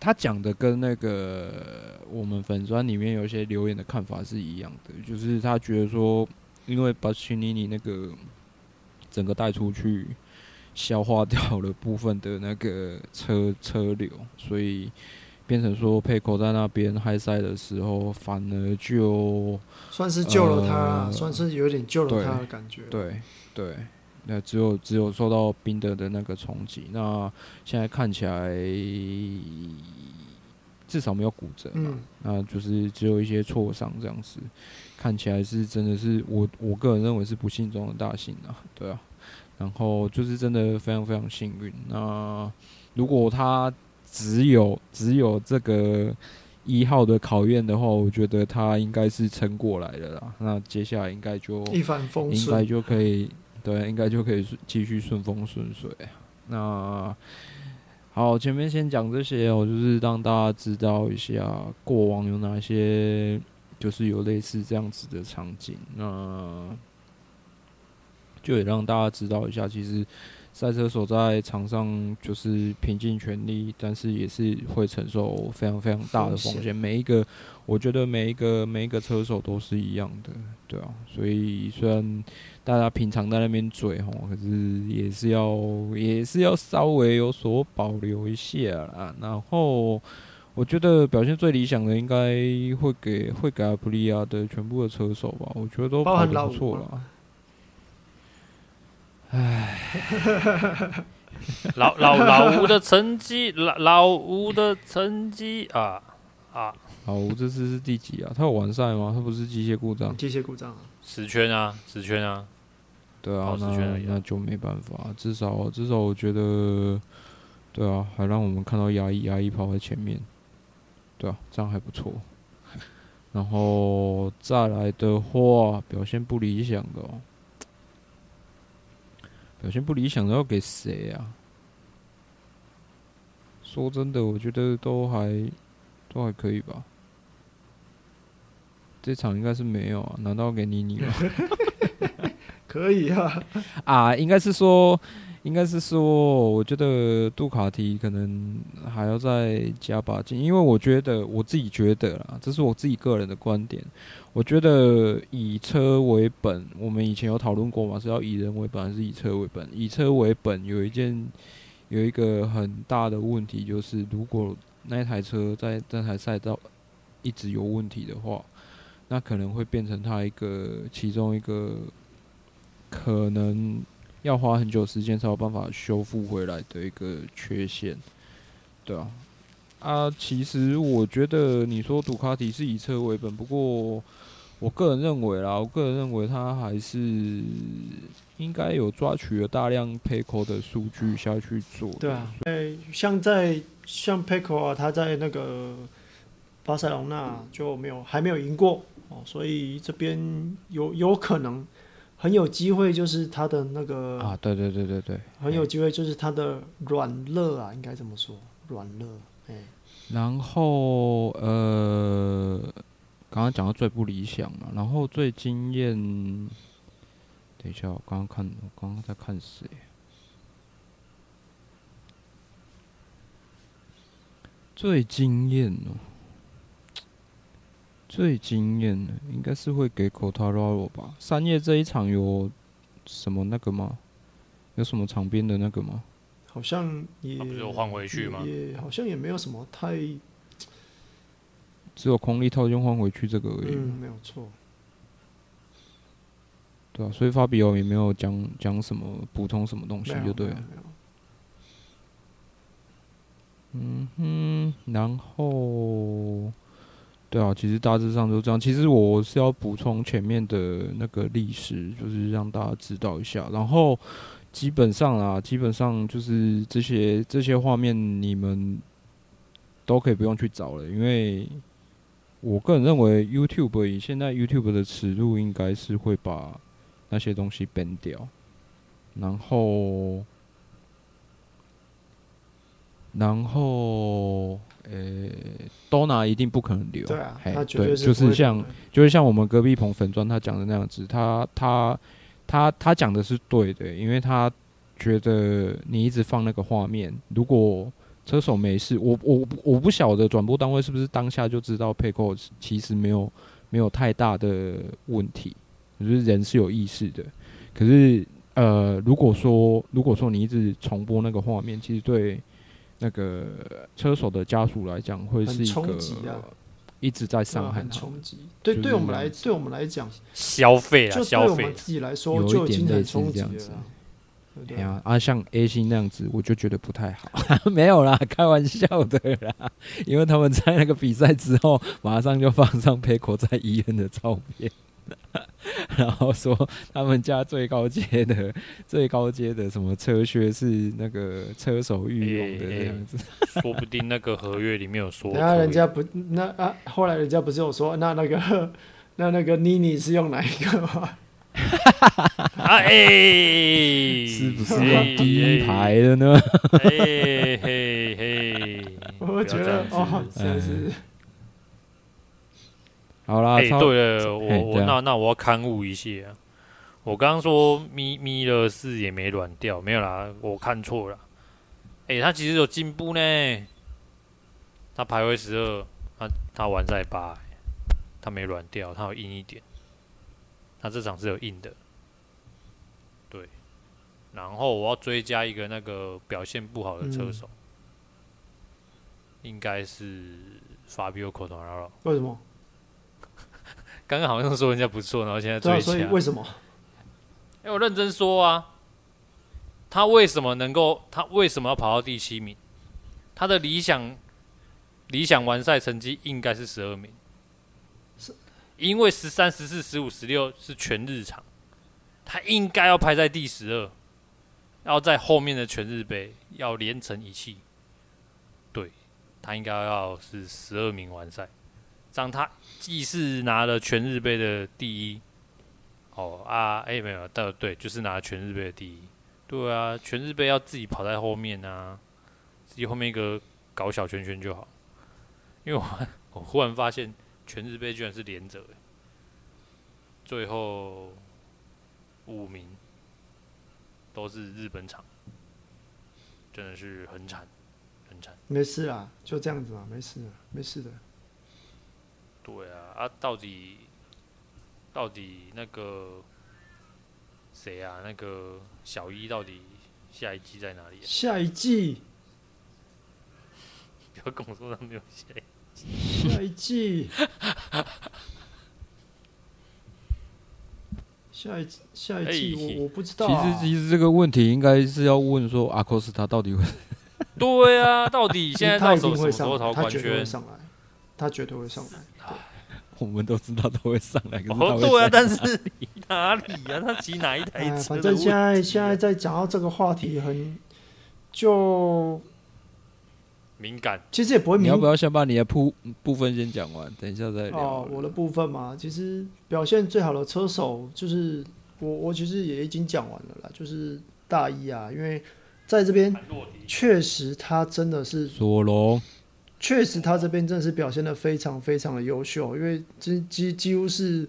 他讲的跟那个我们粉砖里面有一些留言的看法是一样的，就是他觉得说，因为 Bastianini 那个整个带出去。消化掉了部分的那个车车流，所以变成说佩口在那边嗨赛的时候，反而就算是救了他，呃、算是有点救了他的感觉。对对，那只有只有受到宾德的那个冲击。那现在看起来至少没有骨折嘛，嗯、那就是只有一些挫伤这样子。看起来是真的是我我个人认为是不幸中的大幸啊，对啊。然后就是真的非常非常幸运。那如果他只有只有这个一号的考验的话，我觉得他应该是撑过来了啦。那接下来应该就一帆风顺，应该就可以对，应该就可以继续顺风顺水。那好，前面先讲这些哦，就是让大家知道一下过往有哪些，就是有类似这样子的场景。那就也让大家知道一下，其实赛车手在场上就是拼尽全力，但是也是会承受非常非常大的风险。每一个，我觉得每一个每一个车手都是一样的，对啊。所以虽然大家平常在那边嘴吼，可是也是要也是要稍微有所保留一下啦。然后我觉得表现最理想的应该会给会给阿普利亚的全部的车手吧，我觉得都跑得不错了。唉，老老老吴的成绩，老老吴的成绩啊啊！老吴这次是第几啊？他有完赛吗？他不是机械故障？机械故障啊！十圈啊，十圈啊！对啊，那那就没办法。至少至少我觉得，对啊，还让我们看到压抑压抑跑在前面，对啊，这样还不错。然后再来的话，表现不理想的哦。表现不理想的要给谁啊？说真的，我觉得都还都还可以吧。这场应该是没有啊？难道要给妮妮吗？可以啊。啊，应该是说。应该是说，我觉得杜卡迪可能还要再加把劲，因为我觉得我自己觉得啦，这是我自己个人的观点。我觉得以车为本，我们以前有讨论过嘛，是要以人为本还是以车为本？以车为本有一件有一个很大的问题，就是如果那台车在这台赛道一直有问题的话，那可能会变成它一个其中一个。可能要花很久时间才有办法修复回来的一个缺陷，对啊。啊，其实我觉得你说杜卡迪是以车为本，不过我个人认为啦，我个人认为他还是应该有抓取了大量 Peco 的数据下去做。对啊，哎，像在像 Peco 啊，他在那个巴塞隆纳就没有还没有赢过哦，所以这边有有可能很有机会，就是他的那个啊，对对对对对，很有机会就是他的软肋啊，应该怎么说，软肋。然后呃，刚刚讲到最不理想嘛，然后最惊艳，等一下，我刚刚看，我刚刚在看谁？最惊艳哦，最惊艳的应该是会给 Quartararo 吧？三叶这一场有什么那个吗？有什么场边的那个吗？好像也不是换回去吗？也好像也没有什么太，只有空力套件换回去这个而已。嗯，没有错。对啊，所以法比奥也没有讲讲什么补充什么东西，就对了。嗯哼，然后，对啊，其实大致上都这样。其实我是要补充前面的那个历史，就是让大家知道一下，然后。基本上啊，基本上就是这些这些画面，你们都可以不用去找了，因为我个人认为，YouTube 以现在 YouTube 的尺度，应该是会把那些东西编掉，然后，然后，呃、欸，多拿一定不可能留，对啊，对，就是像就是像我们隔壁棚粉砖他讲的那样子，他他。他他讲的是对的，因为他觉得你一直放那个画面，如果车手没事，我我我不晓得转播单位是不是当下就知道佩科其实没有没有太大的问题，就是人是有意识的。可是呃，如果说如果说你一直重播那个画面，其实对那个车手的家属来讲会是一个。一直在伤害，很冲击。对，对我们来，对我们来讲，消费啊，消费。自己来说，就已经很冲击了。对啊，啊，像 A 星那样子，我就觉得不太好。没有啦，开玩笑的啦。因为他们在那个比赛之后，马上就放上 Pecco 在医院的照片。然后说他们家最高阶的最高阶的什么车靴是那个车手御用的这样子，欸欸、说不定那个合约里面有说。然后人家不那啊，后来人家不是有说那那个 那那个妮妮是用哪一个吗？啊哎，欸、是不是用第一排的呢？嘿嘿嘿，我觉得哦，真是。好啦，哎，欸、对了，我我那那我要刊物一下，我刚刚说咪咪的事也没软掉，没有啦，我看错了。哎、欸，他其实有进步呢，他排位十二，他他完赛八，他没软掉，他有硬一点，他这场是有硬的。对，然后我要追加一个那个表现不好的车手，嗯、应该是 Fabio Quartararo。为什么？刚刚好像说人家不错，然后现在追起来，为什么？哎，我认真说啊，他为什么能够？他为什么要跑到第七名？他的理想理想完赛成绩应该是十二名，是因为十三、十四、十五、十六是全日场，他应该要排在第十二，要在后面的全日杯要连成一气，对，他应该要是十二名完赛。让他既是拿了全日杯的第一，哦啊，哎、没有，对对，就是拿了全日杯的第一，对啊，全日杯要自己跑在后面啊，自己后面一个搞小圈圈就好。因为我 我忽然发现全日杯居然是连着的，最后五名都是日本场，真的是很惨，很惨。没事啊，就这样子嘛，没事，没事的。对啊，啊，到底到底那个谁啊？那个小一到底下一季在哪里啊？下一季？不要跟我说他没有下一季。下一季？下一下一季我、欸、我不知道、啊。其实其实这个问题应该是要问说阿科斯他到底会？对啊，到底现在 到时候什么时候逃他官宣？上来，他绝对会上来。我们都知道他会上来。哦，对啊，但是 哪里啊？他骑哪一台车、啊？反正现在现在在讲到这个话题很就敏感。其实也不会敏感。你要不要先把你的部部分先讲完？等一下再聊。哦，我的部分嘛，其实表现最好的车手就是我，我其实也已经讲完了啦，就是大一啊，因为在这边确实他真的是索隆。确实，他这边真的是表现得非常非常的优秀，因为几几几乎是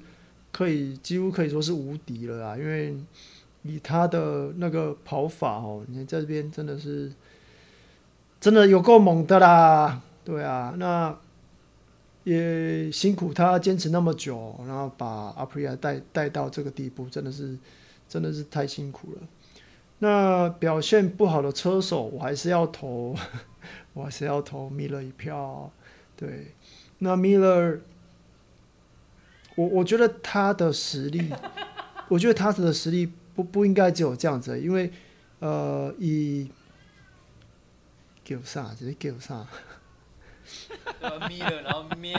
可以几乎可以说是无敌了啊！因为以他的那个跑法哦，你在这边真的是真的有够猛的啦！对啊，那也辛苦他坚持那么久，然后把 Aprilia 带带到这个地步，真的是真的是太辛苦了。那表现不好的车手，我还是要投。我还是要投 Miller 一票，对，那 Miller，我我觉得他的实力，我觉得他的实力不不应该只有这样子，因为呃，以给我上，直接给我上，Miller 然后喵，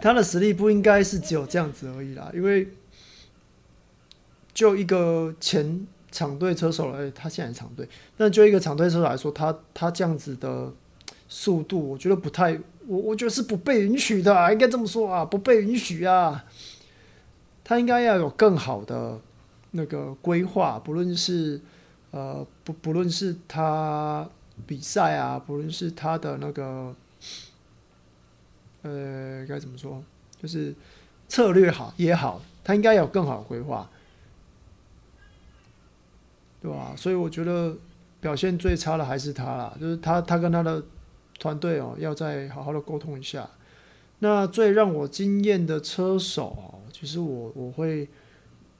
他的实力不应该是只有这样子而已啦，因为就一个前。场队车手来，他现在场队，但就一个场队车手来说，他他这样子的速度，我觉得不太，我我觉得是不被允许的，应该这么说啊，不被允许啊。他应该要有更好的那个规划，不论是呃不不论是他比赛啊，不论是他的那个呃该怎么说，就是策略好也好，他应该有更好的规划。对吧？所以我觉得表现最差的还是他啦，就是他他跟他的团队哦，要再好好的沟通一下。那最让我惊艳的车手，其实我我会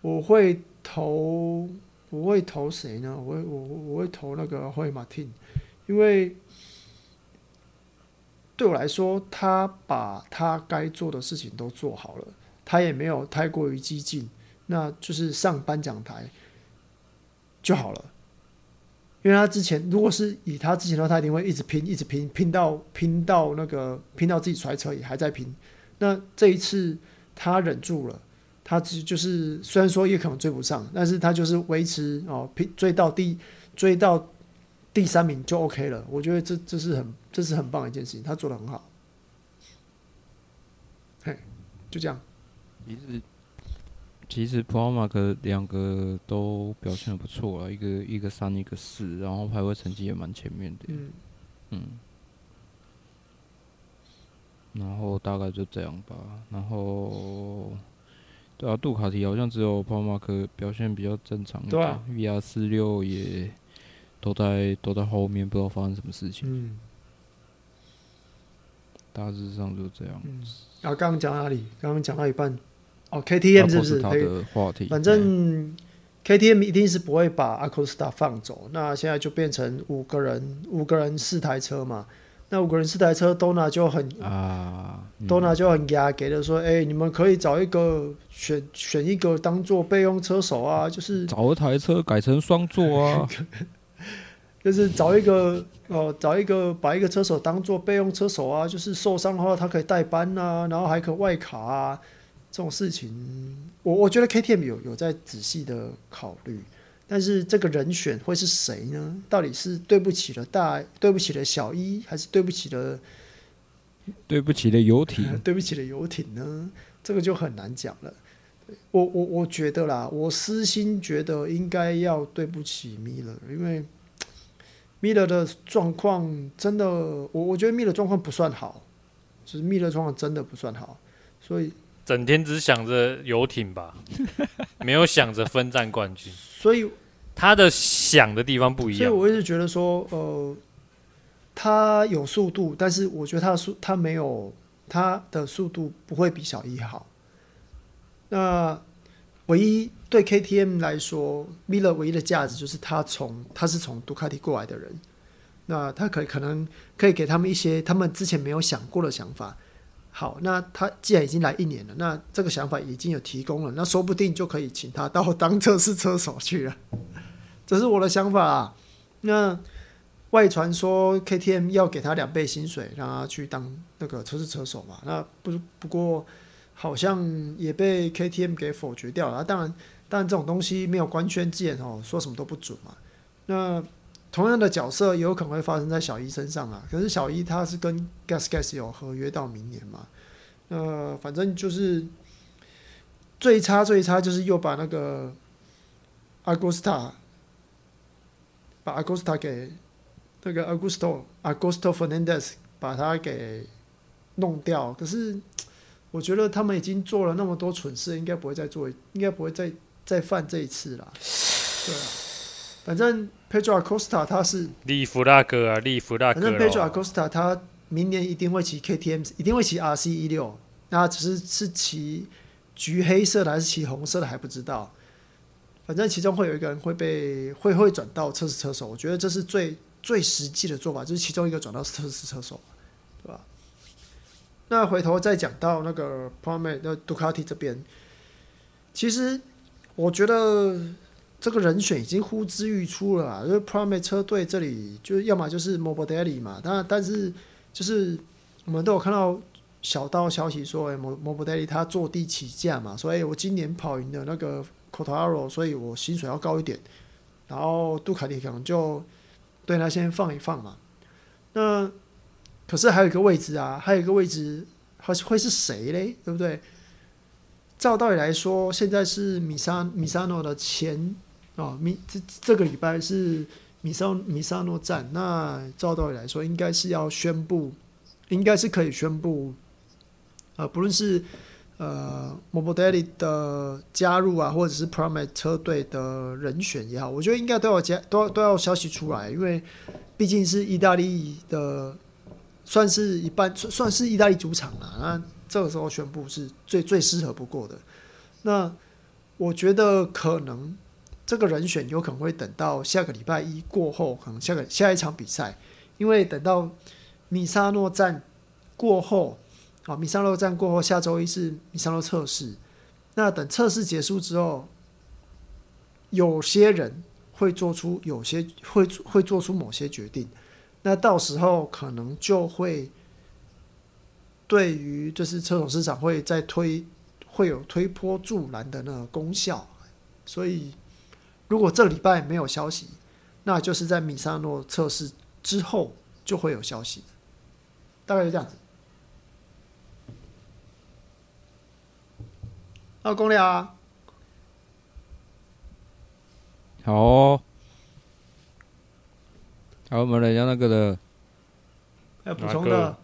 我会投我会投谁呢？我会我我会投那个霍马汀，因为对我来说，他把他该做的事情都做好了，他也没有太过于激进，那就是上颁奖台。就好了，因为他之前如果是以他之前的话，他一定会一直拼，一直拼，拼到拼到那个拼到自己摔车也还在拼。那这一次他忍住了，他只就是虽然说也可能追不上，但是他就是维持哦，拼追到第追到第三名就 OK 了。我觉得这这是很这是很棒的一件事情，他做的很好。嘿，就这样。其实普拉马克两个都表现的不错啊，一个一个三，一个四，然后排位成绩也蛮前面的。嗯，嗯，然后大概就这样吧。然后，对啊，杜卡迪好像只有普拉马克表现比较正常。对啊，VR 四六也都在都在后面，不知道发生什么事情。嗯，大致上就这样。嗯，啊，刚刚讲哪里？刚刚讲到一半。哦，KTM 是不是？可以，反正 KTM 一定是不会把 Acosta 放走。那现在就变成五个人，五个人四台车嘛。那五个人四台车，Dorna 就很啊，Dorna 就很压给的说，哎、欸，你们可以找一个选选一个当做备用车手啊，就是找一台车改成双座啊，就是找一个哦，找一个把一个车手当做备用车手啊，就是受伤的话他可以代班啊，然后还可以外卡啊。这种事情，我我觉得 KTM 有有在仔细的考虑，但是这个人选会是谁呢？到底是对不起了大，对不起了小一，还是对不起了对不起的游艇？对不起的游艇呢？这个就很难讲了。我我我觉得啦，我私心觉得应该要对不起米勒，因为米勒的状况真的，我我觉得米勒状况不算好，就是米勒状况真的不算好，所以。整天只想着游艇吧，没有想着分站冠军，所以他的想的地方不一样。所以我一直觉得说，呃，他有速度，但是我觉得他的速他没有他的速度不会比小一好。那唯一对 KTM 来说，Miller 唯一的价值就是他从他是从杜卡迪过来的人，那他可以可能可以给他们一些他们之前没有想过的想法。好，那他既然已经来一年了，那这个想法已经有提供了，那说不定就可以请他到当测试车手去了。这是我的想法啊。那外传说 KTM 要给他两倍薪水，让他去当那个测试车手嘛？那不不过好像也被 KTM 给否决掉了。当然，当然这种东西没有官宣之言哦，说什么都不准嘛。那同样的角色也有可能会发生在小一身上啊。可是小一他是跟 Gas Gas 有合约到明年嘛？呃，反正就是最差最差就是又把那个 Agusta 把 Agusta 给那个 Augusto Augusto Fernandez 把他给弄掉。可是我觉得他们已经做了那么多蠢事，应该不会再做，应该不会再再犯这一次啦。对啊，反正。Pedro Acosta 他是利弗拉格啊，利弗拉格。反正 Pedro Acosta 他明年一定会骑 KTM，一定会骑 RC 一六。那只是是骑橘黑色的还是骑红色的还不知道。反正其中会有一个人会被会会转到测试车手。我觉得这是最最实际的做法，就是其中一个转到测试车手，对吧？那回头再讲到那个 Pramac 那杜卡迪这边，其实我觉得。这个人选已经呼之欲出了啊，因为 Pramac 车队这里就要么就是 Morbidelli 嘛，但但是就是我们都有看到小道消息说，哎，Morbidelli 他坐地起价嘛，所以我今年跑赢的那个 cortaro 所以我薪水要高一点，然后杜卡迪可能就对他先放一放嘛。那可是还有一个位置啊，还有一个位置会会是谁嘞？对不对？照道理来说，现在是米沙米沙诺的前。哦，米这这个礼拜是米沙米萨诺站，那照道理来说，应该是要宣布，应该是可以宣布，呃，不论是呃 Morbidelli 的加入啊，或者是 Pramac 车队的人选也好，我觉得应该都要加，都都要消息出来，因为毕竟是意大利的，算是一半算算是意大利主场啊，那这个时候宣布是最最适合不过的。那我觉得可能。这个人选有可能会等到下个礼拜一过后，可能下个下一场比赛，因为等到米沙诺站过后，啊，米沙诺站过后，下周一是米沙诺测试。那等测试结束之后，有些人会做出有些会会做出某些决定，那到时候可能就会对于就是车手市场会再推会有推波助澜的那个功效，所以。如果这礼拜没有消息，那就是在米萨诺测试之后就会有消息，大概就这样子。二公里啊，好、哦，好，我们来讲那个的，要补充的，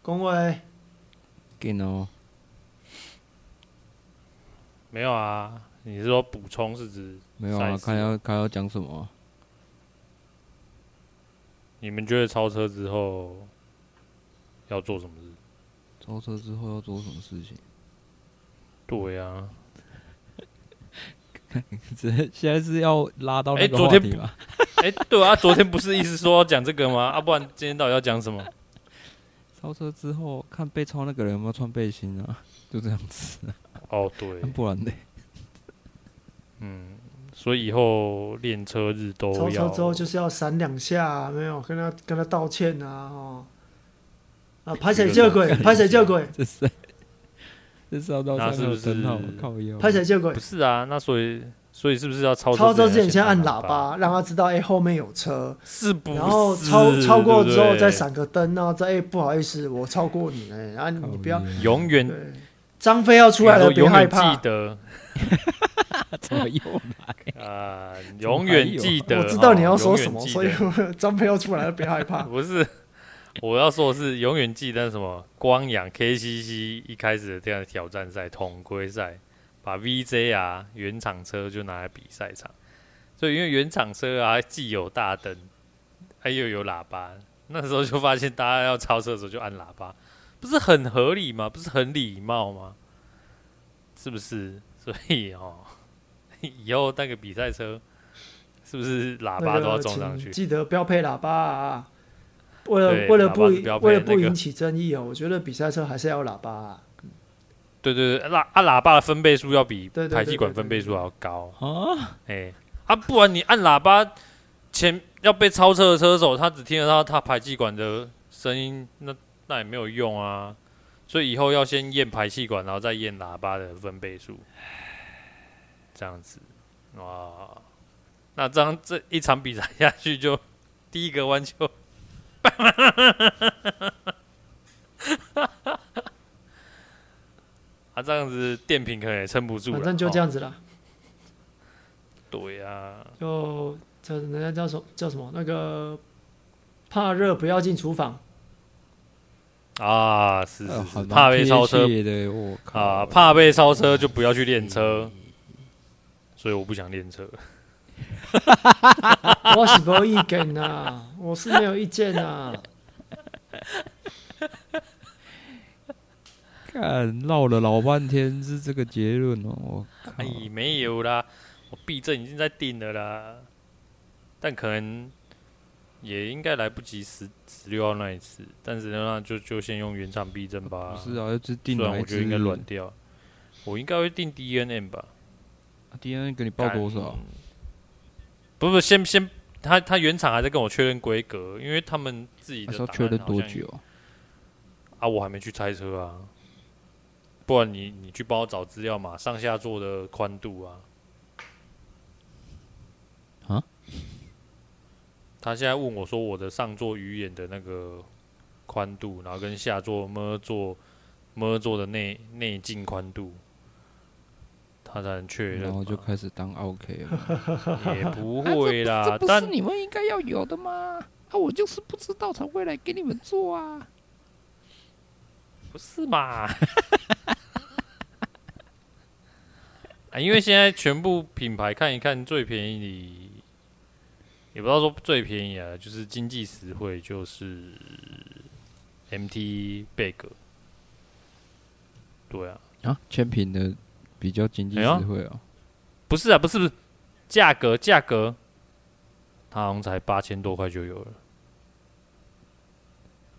恭维，给哦，没有啊。你是说补充是指没有啊？看要看要讲什么？你们觉得超车之后要做什么事？超车之后要做什么事情？对呀、啊，这 现在是要拉到那个话题吗？哎、欸欸，对啊，昨天不是意思说要讲这个吗？啊，不然今天到底要讲什么？超车之后看被超那个人有没有穿背心啊？就这样子。哦，对，不然呢？嗯，所以以后练车日都要。超车之后就是要闪两下，啊，没有跟他跟他道歉啊！哦，啊，拍谁叫鬼？拍谁叫鬼？这是这是要到那是不是拍谁叫鬼？不是啊，那所以所以是不是要超？超车之前先按喇叭，让他知道哎、欸、后面有车，是不是？然后超超过之后再闪个灯，然后再哎、欸、不好意思，我超过你哎，然后你不要永远张飞要出来了，别害怕。记得。怎么又来啊？永远记得，我知道你要说什么，所以 张飞要出来了，别害怕。不是，我要说的是永远记得什么？光阳 KCC 一开始的这样的挑战赛统规赛，把 VJ 啊原厂车就拿来比赛场，所以因为原厂车啊既有大灯，还又有喇叭，那时候就发现大家要超车的时候就按喇叭，不是很合理吗？不是很礼貌吗？是不是？所以哦，以后那个比赛车是不是喇叭都要装上去？记得标配喇叭啊！为了为了不为了不引起争议哦，我觉得比赛车还是要喇叭、啊。对对对，喇啊喇叭的分贝数要比排气管分贝数还要高。啊，哎、啊，不然你按喇叭前要被超车的车手，他只听得到他排气管的声音，那那也没有用啊。所以以后要先验排气管，然后再验喇叭的分贝数，这样子哇。那这样这一场比赛下去就，就第一个弯就，啊，这样子电瓶可能也撑不住了。反正就这样。样子啦。对呀、就这人家叫什么叫什么那个怕热不要进厨房。啊，是是怕被超车我靠啊，怕被超车就不要去练车，所以我不想练车。我是没有意见呐，我是没有意见呐。看绕了老半天是这个结论哦，我靠哎，没有啦，我避震已经在定了啦，但可能也应该来不及十十六号那一次，但是呢，就就先用原厂避震吧。不是啊，就只定我觉得应该软掉，我应该会定 D N M 吧。？D N 给你报多少干？？不不，先先，他他原厂还在跟我确认规格，因为他们自己的要确认多久？啊？我还没去拆车啊，不然你你去帮我找资料嘛，上下座的宽度啊。啊？他现在问我说我的上座鱼眼的那个宽度，然后跟下座么座么座的内内径宽度，他才能确认。然后就开始当 OK 了。也不会啦，这不是你们应该要有的吗？啊，我就是不知道才会来给你们做啊。不是嘛？啊，因为现在全部品牌看一看，最便宜的，也不知道说最便宜啊，就是经济实惠，就是 MT 贝格。对啊，啊，千品的比较经济实惠哦。不是啊，不是不是，价格价格，它好像才八千多块就有了，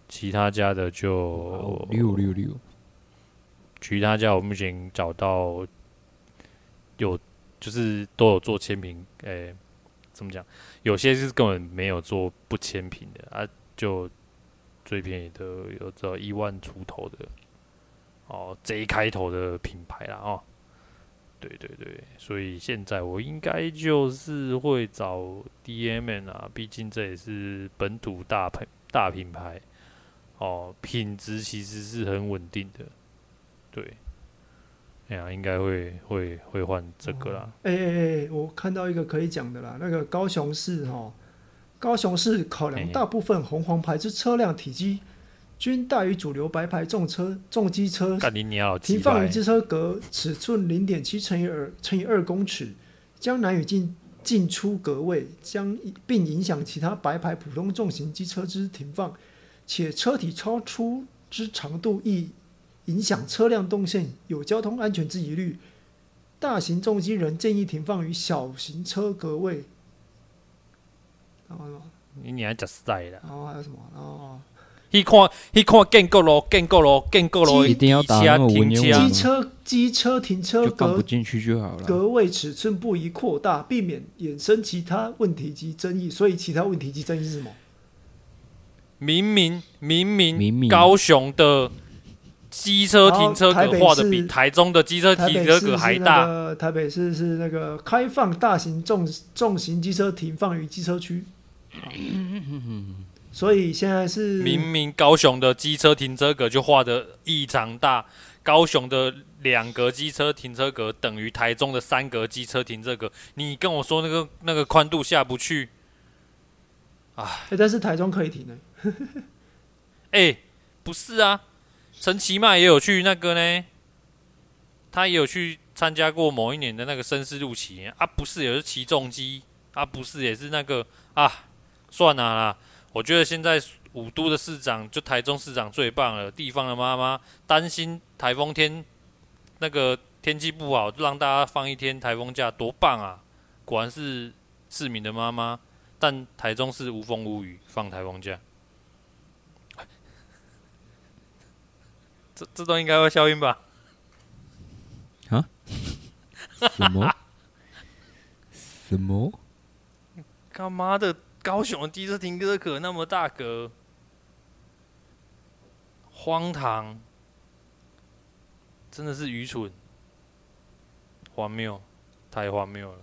其他家的就六六六，其他家我目前找到有，就是都有做千平，诶、怎么讲？有些是根本没有做不千平的啊，就最便宜的有只有一万出头的，哦，J 开头的品牌啦，哦，对对对，所以现在我应该就是会找 DMN 啊，毕竟这也是本土大品大品牌，哦，品质其实是很稳定的。对，哎呀，应该会会会换这个啦。哎哎哎，我看到一个可以讲的啦，那个高雄市哈，高雄市考量大部分红黄牌之车辆体积均大于主流白牌重车重机车，停放于掰！机车格尺寸零点七乘以二乘以二公尺，将难以进进出格位，将并影响其他白牌普通重型机车之停放，且车体超出之长度亦影响车辆动线，有交通安全之疑虑。大型重机人建议停放于小型车格位。然后，你你还讲赛了！然后还有什么？然后去看去看建国路，建国路，建国路，一定要打那么机车机车停车就放不格进去就好了。格位尺寸不宜扩大，避免衍生其他问题及争议。所以其他问题及争议是什么？明明明明明明高雄的机车停车格画的比台中的机车停车格还大，个台北市是那个开放大型重重型机车停放于机车区。所以现在是明明高雄的机车停车格就画的异常大，高雄的两格机车停车格等于台中的三格机车停车格，你跟我说那个那个宽度下不去，欸但是台中可以停的、哎、不是啊，陈其迈也有去那个呢，他也有去参加过某一年的那个绅士路骑啊，不是也是骑重机。啊，不是也是那个啊，算了啦，我觉得现在五都的市长就台中市长最棒了地方的妈妈担心台风天那个天气不好让大家放一天台风假多棒啊果然是市民的妈妈但台中市无风无雨放台风假。这这都应该会消音吧？啊？什么？什么？他妈的高雄的机车停车格那么大格，荒唐，真的是愚蠢，荒谬，太荒谬了，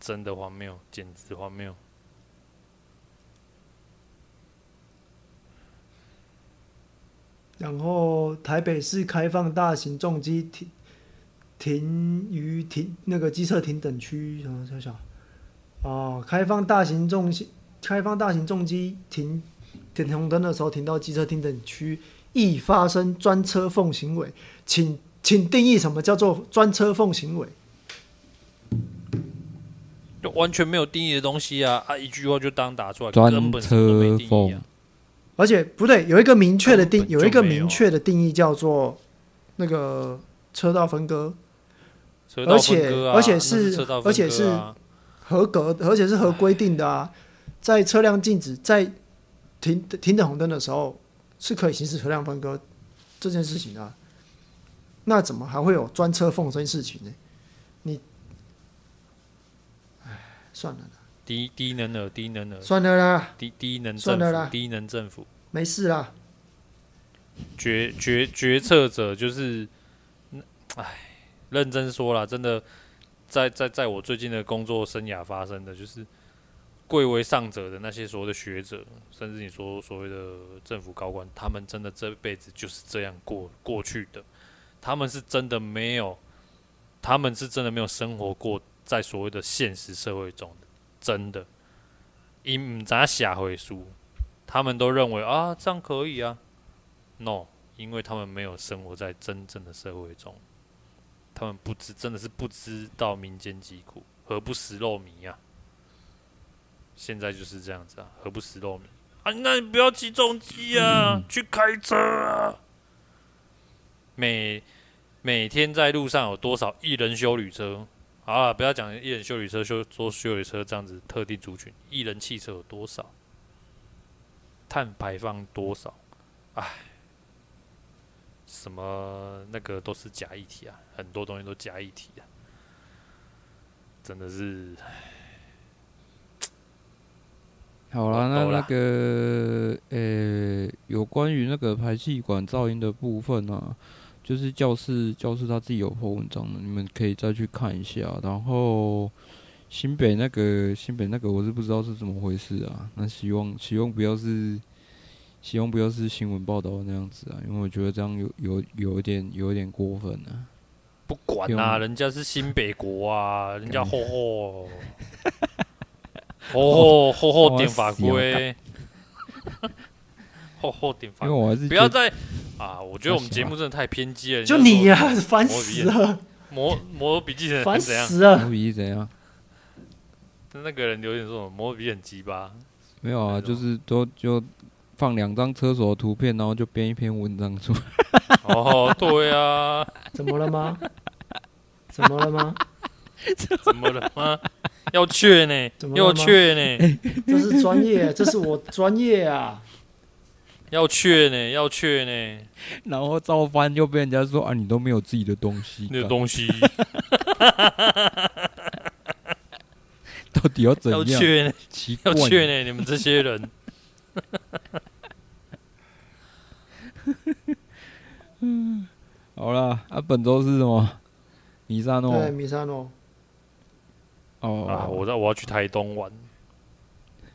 真的荒谬，简直荒谬。然后台北市开放大型重机停停于停那个机车停等区，什么小小哦，开放大型重机开放大型重机停停红灯的时候停到机车停等区，易发生专车缝行为，请请定义什么叫做专车缝行为？就完全没有定义的东西啊！啊，一句话就当打出来，专根本什么都没定义啊。而且不对，有一个明确的定，有有一个明确的定义叫做那个车道分割，车道分割啊、而且而且是，是而且是合格，而且是合规定的啊。在车辆禁止在停停等红灯的时候，是可以行使车辆分割这件事情啊。那怎么还会有专车缝这件事情呢？你，哎，算了啦。低低能儿，低能儿，算了啦，低低能算了啦，低能政府，没事啦。决决决策者就是，哎，认真说啦，真的，在在在我最近的工作生涯发生的，就是贵为上者的那些所谓的学者，甚至你说所谓的政府高官，他们真的这辈子就是这样过过去的，他们是真的没有，他们是真的没有生活过在所谓的现实社会中的。真的，因咋写回书，他们都认为啊，这样可以啊。No，因为他们没有生活在真正的社会中，他们不知，真的是不知道民间疾苦，何不食肉糜啊？现在就是这样子啊，何不食肉糜啊？那你不要骑重机啊，嗯、去开车啊。每每天在路上有多少一人修旅车？好了，不要讲一人修旅车，修做修旅车这样子特定族群，一人汽车有多少？碳排放多少？哎，什么那个都是假议题啊，很多东西都假议题啊，真的是。好了，那那个呃、欸，有关于那个排气管噪音的部分呢、啊？就是教室，教室他自己有 po 文章的，你们可以再去看一下。然后新北那个新北那个，我是不知道是怎么回事啊。那希望希望不要是，希望不要是新闻报道那样子啊，因为我觉得这样有有有一点有一点过分啊。不管啊，人家是新北国啊，人家吼吼，吼吼吼吼点法规。吼吼 点法规，因为我还是不要再。啊，我觉得我们节目真的太偏激了。就你呀、啊，烦死了！摩摩笔记人烦死了！摩笔怎样？那个人留言说摩笔很鸡巴。没有啊，就是都就放两张厕所的图片，然后就编一篇文章出来。哦，对啊。怎么了吗？怎么了吗？怎么了吗？要确呢？要确呢？这是专业，这是我专业啊。要确呢，要确呢，然后照翻又被人家说啊，你都没有自己的东西，那个东西，到底要怎样？要确呢，奇怪要确呢，你们这些人。嗯，好了，啊，本周是什么？米沙诺，对，米沙诺。哦啊，我在我要去台东玩。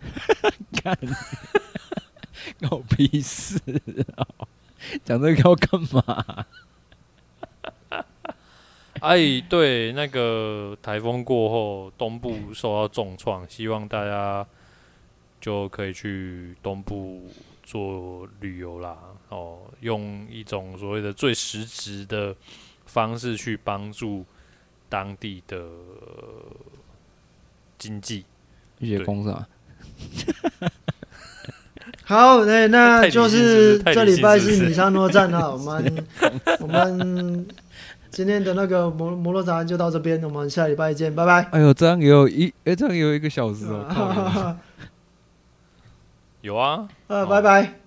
看。搞屁事啊！讲这个要干嘛？哎，对，那个台风过后，东部受到重创，希望大家就可以去东部做旅游啦。哦，用一种所谓的最实质的方式去帮助当地的经济。一些工厂。好，那，那 就是这礼拜是米沙诺站哈，我们我们今天的那个摩摩托杂就到这边，我们下礼拜见，拜拜。哎呦，这样也有一，哎、欸，这样也有一个小时哦。有啊，呃，拜拜。